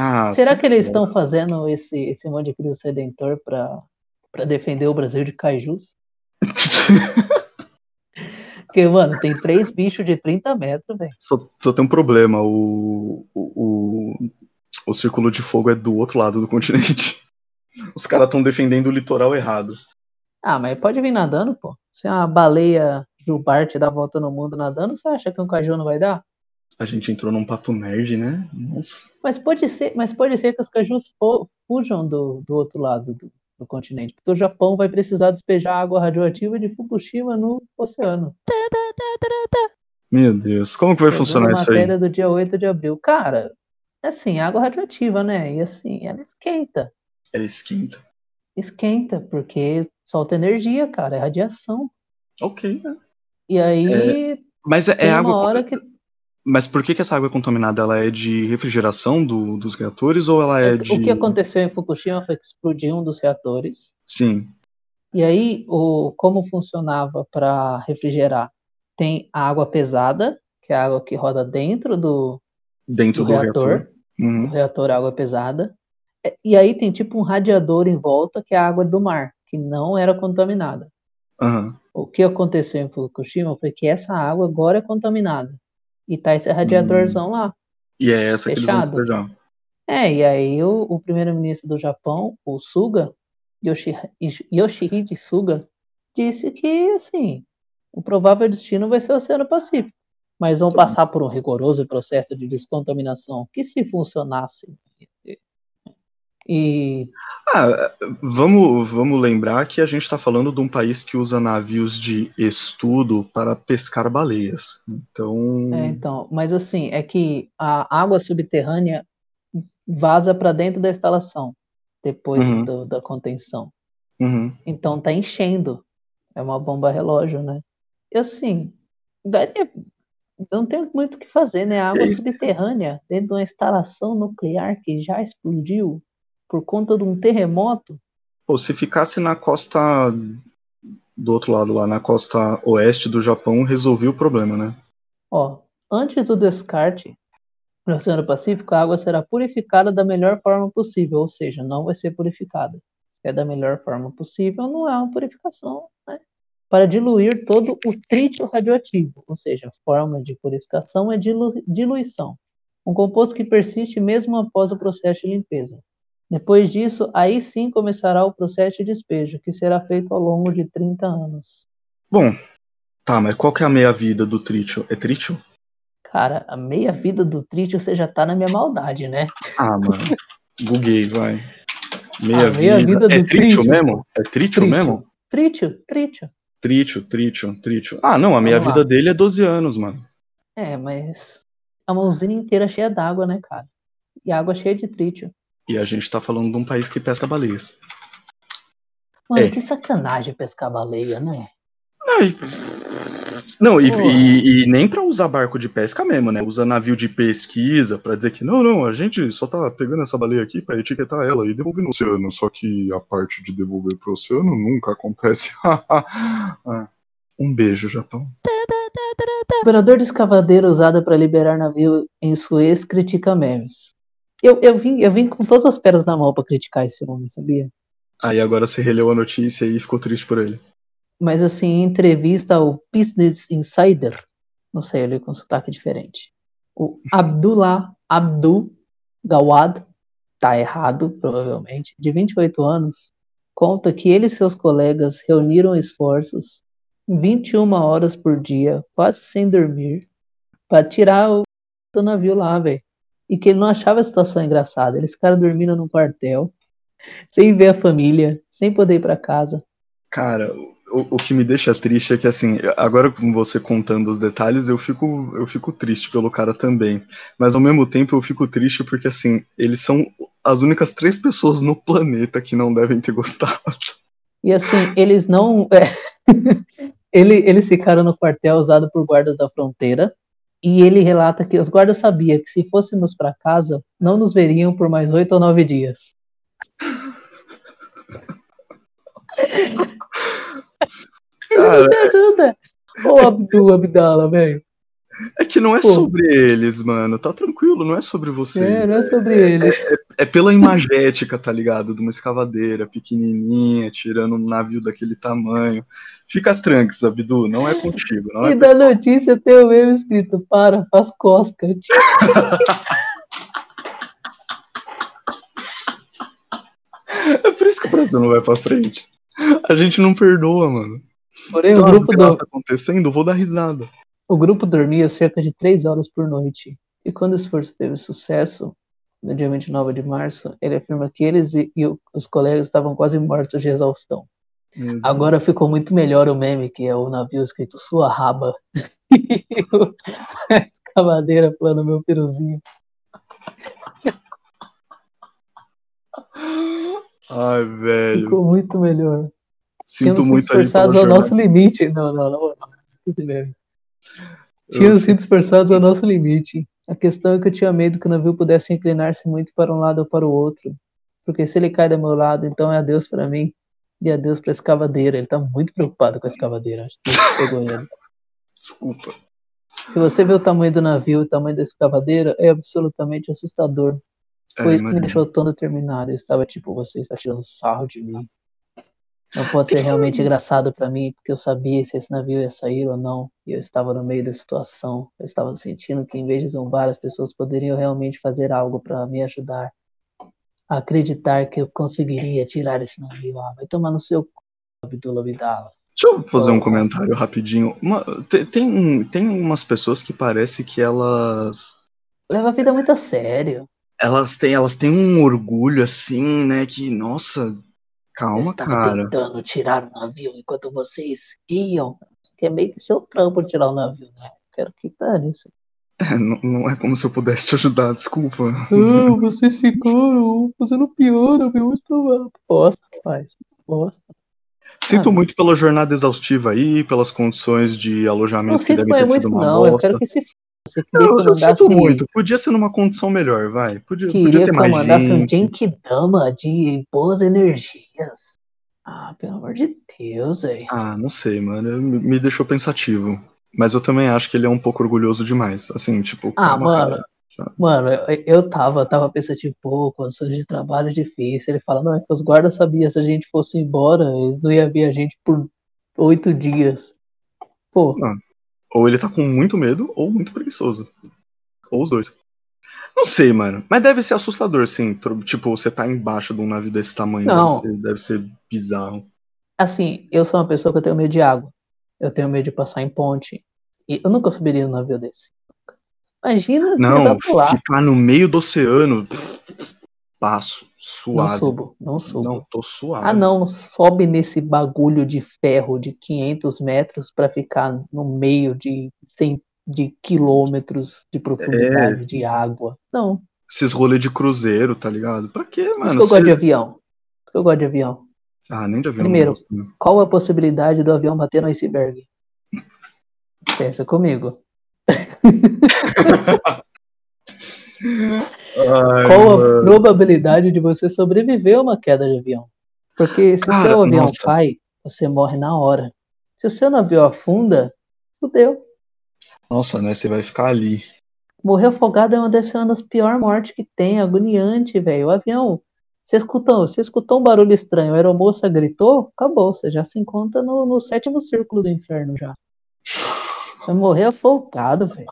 Ah, Será que eles estão fazendo esse, esse monte de Cristo Redentor pra, pra defender o Brasil de cajus? Porque, mano, tem três bichos de 30 metros, velho. Só, só tem um problema, o, o, o, o círculo de fogo é do outro lado do continente. Os caras estão defendendo o litoral errado. Ah, mas pode vir nadando, pô. Se uma baleia jubarte dá volta no mundo nadando, você acha que um caju não vai dar? A gente entrou num papo nerd, né? Nossa. Mas pode ser, mas pode ser que os cajus fujam do, do outro lado do, do continente, porque o Japão vai precisar despejar água radioativa de Fukushima no oceano. Meu Deus, como que vai funcionar isso aí? matéria do dia 8 de abril. Cara, assim, água radioativa, né? E assim, ela esquenta. Ela esquenta. Esquenta, porque solta energia, cara, é radiação. Ok, né? E aí Mas é, é água. hora que. Mas por que, que essa água é contaminada? Ela é de refrigeração do- dos reatores ou ela é de. O que aconteceu em Fukushima foi que explodiu um dos reatores. Sim. E aí, o, como funcionava para refrigerar? Tem a água pesada, que é a água que roda dentro do, Dentro do do, reator. reator. O Uhum. reator água pesada. É, E aí tem tipo um radiador em volta, que é a água do mar, que não era contaminada. Aham. O que aconteceu em Fukushima foi que essa água agora é contaminada. E tá esse radiadorzão lá. E é essa que eles vão Fechado. despejar. É, e aí o, o primeiro-ministro do Japão, o Suga, Yoshi, Yoshihide Suga, disse que, assim, o provável destino vai ser o Oceano Pacífico. Mas vão passar por um rigoroso processo de descontaminação, que se funcionasse. E Ah, vamos, vamos lembrar que a gente está falando de um país que usa navios de estudo para pescar baleias. Então. É, então, mas assim, é que a água subterrânea vaza para dentro da instalação depois Uhum. do- da contenção. Uhum. Então tá enchendo. É uma bomba relógio, né? E assim, daria- não tem muito o que fazer, né? A água É subterrânea dentro de uma instalação nuclear que já explodiu por conta de um terremoto. Pô, se ficasse na costa do outro lado lá, na costa oeste do Japão, resolvia o problema, né? Ó, antes do descarte no Oceano Pacífico, a água será purificada da melhor forma possível, ou seja, não vai ser purificada. É da melhor forma possível, não é uma purificação, né? Para diluir todo o trítio radioativo, ou seja, a forma de purificação é dilu- diluição, um composto que persiste mesmo após o processo de limpeza. Depois disso, aí sim começará o processo de despejo, que será feito ao longo de 30 anos. Bom, tá, mas qual que é a meia-vida do trítio? É trítio? Cara, a meia vida do Trítio você já tá na minha maldade, né? Ah, mano. Buguei, vai. Meia, Ah, meia vida. vida É do trítio mesmo? É trítio mesmo? Trítio, Trítio. Trítio, trítio, trítio. Ah, não, a meia Vamos lá. vida dele é 12 anos, mano. É, mas uma usina inteira cheia d'água, né, cara? E água cheia de trítio. E a gente tá falando de um país que pesca baleias. Mano, É. que sacanagem pescar baleia, né? Não, e, não, e, e- e nem pra usar barco de pesca mesmo, né? Usa navio de pesquisa pra dizer que não, não, a gente só tá pegando essa baleia aqui pra etiquetar ela e devolver no oceano. Só que a parte de devolver pro oceano nunca acontece. Ah, um beijo, Japão. Operador de escavadeira usada para liberar navio em Suez critica memes. Eu, eu, vim, eu vim com todas as pedras na mão pra criticar esse homem, sabia? Aí agora você releu a notícia e ficou triste por ele. Mas assim, em entrevista ao Business Insider, não sei, ele com sotaque diferente. O Abdullah Abdul Gawad, tá errado, provavelmente, de 28 anos, conta que ele e seus colegas reuniram esforços 21 horas por dia, quase sem dormir, para tirar o do navio lá, velho. E que ele não achava a situação engraçada. Eles ficaram dormindo num quartel, sem ver a família, sem poder ir para casa. Cara, o, o que me deixa triste é que, assim, agora com você contando os detalhes, eu fico, eu fico triste pelo cara também. Mas ao mesmo tempo eu fico triste porque, assim, eles são as únicas três pessoas no planeta que não devem ter gostado. E assim, eles não. é, ele, eles ficaram no quartel usado por guardas da fronteira. E ele relata que os guardas sabiam que se fôssemos para casa, não nos veriam por mais oito ou nove dias. Cara, ajuda! Ô Abdul Abdala, velho. É que não é Pô. sobre eles, mano. Tá tranquilo, não é sobre vocês. É, não é sobre eles. É pela imagética, tá ligado? De uma escavadeira pequenininha, tirando um navio daquele tamanho. Fica tranques, Abdu, não é contigo. Não é E da notícia tem o mesmo escrito: para, faz cosca. É por isso que o Brasil não vai pra frente. A gente não perdoa, mano. Porém, o Então, grupo, o do, tá acontecendo, eu vou dar risada. O grupo dormia cerca de três horas por noite. E quando o esforço teve sucesso, no dia 29 de março, ele afirma que eles e, e os colegas estavam quase mortos de exaustão. Agora ficou muito melhor o meme, que é o navio escrito Sua Raba. e a escavadeira plano meu peruzinho. Ai, velho. Ficou muito melhor. Sinto Tínhamos muito aí ao nosso limite. Não, não, não. não. Esse meme. Tínhamos sido esforçados ao nosso limite. A questão é que eu tinha medo que o navio pudesse inclinar-se muito para um lado ou para o outro. Porque se ele cai do meu lado, então é adeus para mim e adeus para a escavadeira. Ele tá muito preocupado com a escavadeira. Acho que isso pegou ele. Desculpa. Se você vê o tamanho do navio e o tamanho da escavadeira, é absolutamente assustador. É, Foi isso que me deixou todo terminado. Eu estava tipo, você está tirando sarro de mim. Não pode ser realmente engraçado para mim, porque eu sabia se esse navio ia sair ou não. E eu estava no meio da situação. Eu estava sentindo que, em vez de zombar, as pessoas poderiam realmente fazer algo para me ajudar a acreditar que eu conseguiria tirar esse navio. Ah, vai tomar no seu Abdullah Abdala. Deixa eu fazer um comentário rapidinho. Uma- te- tem, tem umas pessoas que parece que elas. Leva a vida muito a sério. Elas têm, elas têm um orgulho assim, né? Que, nossa, calma, estava cara. tentando tirar o navio enquanto vocês iam. Que é meio que seu trampo tirar o navio, né? Quero que tá nisso. É, não, não é como se eu pudesse te ajudar, desculpa. Ah, vocês ficaram fazendo pior, meu. Muito bosta, faz. Bosta. Sinto Ah. muito pela jornada exaustiva aí, pelas condições de Não alojamento que sinto devem ter sido muito, uma não. Eu bosta. quero que se. Você queria Eu, que eu sinto muito. Podia ser numa condição melhor, vai. Podia, podia ter mais mandasse um gente. Genkidama de boas energias. Ah, pelo amor de Deus, velho. Ah, não sei, mano. Me deixou pensativo. Mas eu também acho que ele é um pouco orgulhoso demais. Assim, tipo, Ah, mano. cara. Mano, eu, eu tava, tava pensativo, pô, condições de trabalho difícil. Ele fala, não, é que os guardas sabiam se a gente fosse embora, eles não iam ver a gente por oito dias. Pô, Ou ele tá com muito medo, ou muito preguiçoso. Ou os dois. Não sei, mano. Mas deve ser assustador, sim. Tipo, você tá embaixo de um navio desse tamanho. Não. Deve ser, deve ser bizarro. assim, eu sou uma pessoa que eu tenho medo de água. Eu tenho medo de passar em ponte. E eu nunca subiria num navio desse. Imagina Não, ficar no meio do oceano. Passo. Não Suave. subo, não subo. Não, tô suave. Ah, não, sobe nesse bagulho de ferro de 500 metros pra ficar no meio de, 100 de quilômetros de profundidade de água. Não, Esses rolês de cruzeiro, tá ligado? Pra quê, mano? que eu gosto de Você- avião. Por isso que eu gosto de avião. Ah, nem de avião. Primeiro. não né? Qual a possibilidade do avião bater no iceberg? Pensa comigo. Ai, Qual a mano. probabilidade de você sobreviver a uma queda de avião? Porque se o seu avião nossa. cai, você morre na hora. Se o seu navio afunda, fudeu. Nossa, né? Você vai ficar ali. Morrer afogado é uma, das piores mortes que tem, agoniante, velho. O avião, você escutou, você escutou um barulho estranho, a aeromoça gritou, acabou, você já se encontra no, no sétimo círculo do inferno já. Vai morrer afogado, velho.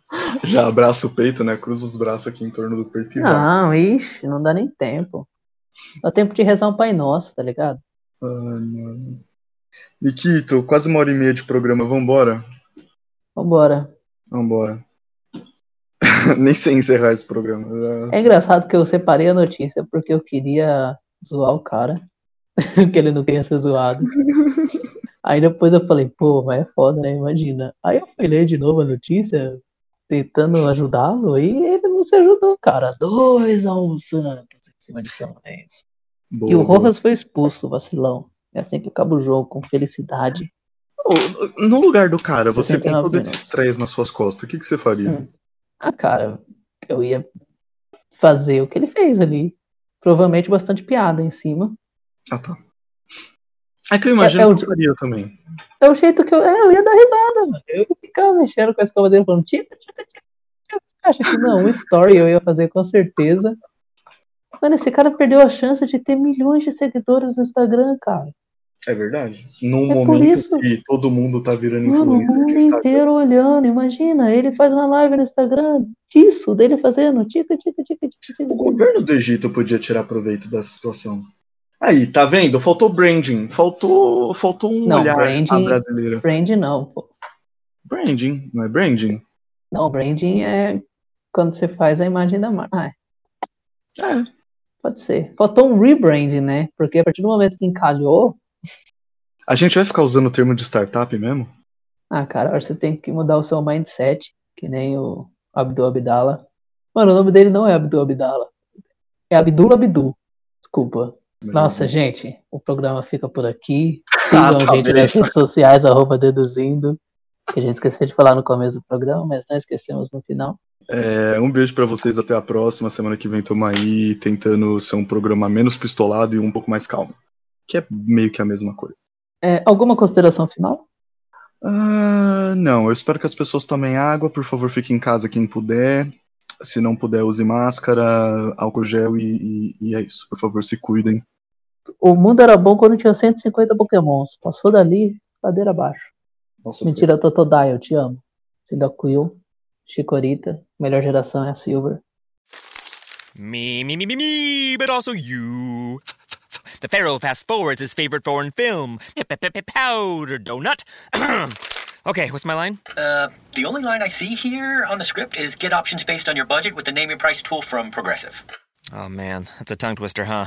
Já abraça o peito, né? Cruza os braços aqui em torno do peito e vai. Não, ixi, não dá nem tempo. Dá tempo de rezar um Pai Nosso, tá ligado? Ai, mano. Nikito, quase uma hora e meia de programa. Vambora? Vambora. Vambora. Nem sei encerrar esse programa. Já- É engraçado que eu separei a notícia porque eu queria zoar o cara, que ele não queria ser zoado. Aí depois eu falei, pô, mas é foda, né? Imagina. Aí eu fui ler de novo a notícia, tentando ajudá-lo, e ele não se ajudou, cara. Dois a um Santos em cima de São Lourenço. Boa, E o. Rojas foi expulso, vacilão. É assim que acaba o jogo, com felicidade. No lugar do cara, você com 79 todo esse estresse nas suas costas, o que, que você faria? Hum. Ah, cara, eu ia fazer o que ele fez ali. Provavelmente bastante piada em cima. Ah, tá. É que eu imagino É- é o que eu faria também. É o jeito que eu. É, eu ia dar risada, mano. Eu ia ficar mexendo com a escova dele falando, tica, tica, tica, tica. Você acha que não? Um story eu ia fazer com certeza. Mano, esse cara perdeu a chance de ter milhões de seguidores no Instagram, cara. É verdade. Num É momento isso. que todo mundo tá virando Mano, o influencer mundo inteiro olhando. Imagina, ele faz uma live no Instagram disso, dele fazendo tica, tica, tica, tica, tica. O governo do Egito podia tirar proveito dessa situação. Aí, tá vendo? Faltou branding. Faltou, faltou um Não, olhar branding- à brasileira. Brand não, pô. Branding, não é branding? Não, branding é quando você faz a imagem da marca. Ah, É. pode ser. Faltou um rebranding, né? Porque a partir do momento que encalhou, A gente vai ficar usando o termo de startup mesmo? Ah, cara, que você tem que mudar o seu mindset, que nem o Abdul Abdala. Mano, o nome dele não é Abdul Abdala. É Abdul Abdul. Desculpa. Nossa, gente, o programa fica por aqui. Sigam Ah, a gente nas redes sociais, arroba deduzindo. Que a gente esqueceu de falar no começo do programa, mas não esquecemos no final. É, um beijo pra vocês, até a próxima. Semana que vem tamo aí tentando ser um programa menos pistolado e um pouco mais calmo. Que é meio que a mesma coisa. É, alguma consideração final? Ah, não, eu espero que as pessoas tomem água, por favor, fique em casa quem puder. Se não puder, use máscara, álcool gel e, e- e é isso. Por favor, se cuidem. O mundo era bom quando tinha 150 pokémons. Passou dali, cadeira abaixo. Nossa, Mentira, Totodile, eu te amo. Cyndaquil, Chikorita, melhor geração é a Silver. Me, me, me, me, me, but also you. The Pharaoh fast forwards his favorite foreign film, Powder Donut. okay, what's my line? Uh, the only line I see here on the script is get options based on your budget with the name your price tool from Progressive. Oh man, that's a tongue twister, huh?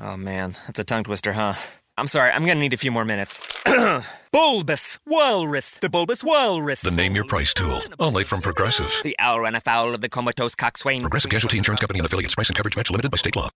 Oh man, that's a tongue twister, huh? I'm sorry, I'm gonna need a few more minutes. bulbous Walrus, the Bulbous Walrus. The Name Your Price tool, only from Progressive. The owl ran afoul of the comatose coxswain. Progressive Casualty Insurance Company and affiliates. Price and coverage match limited by state law.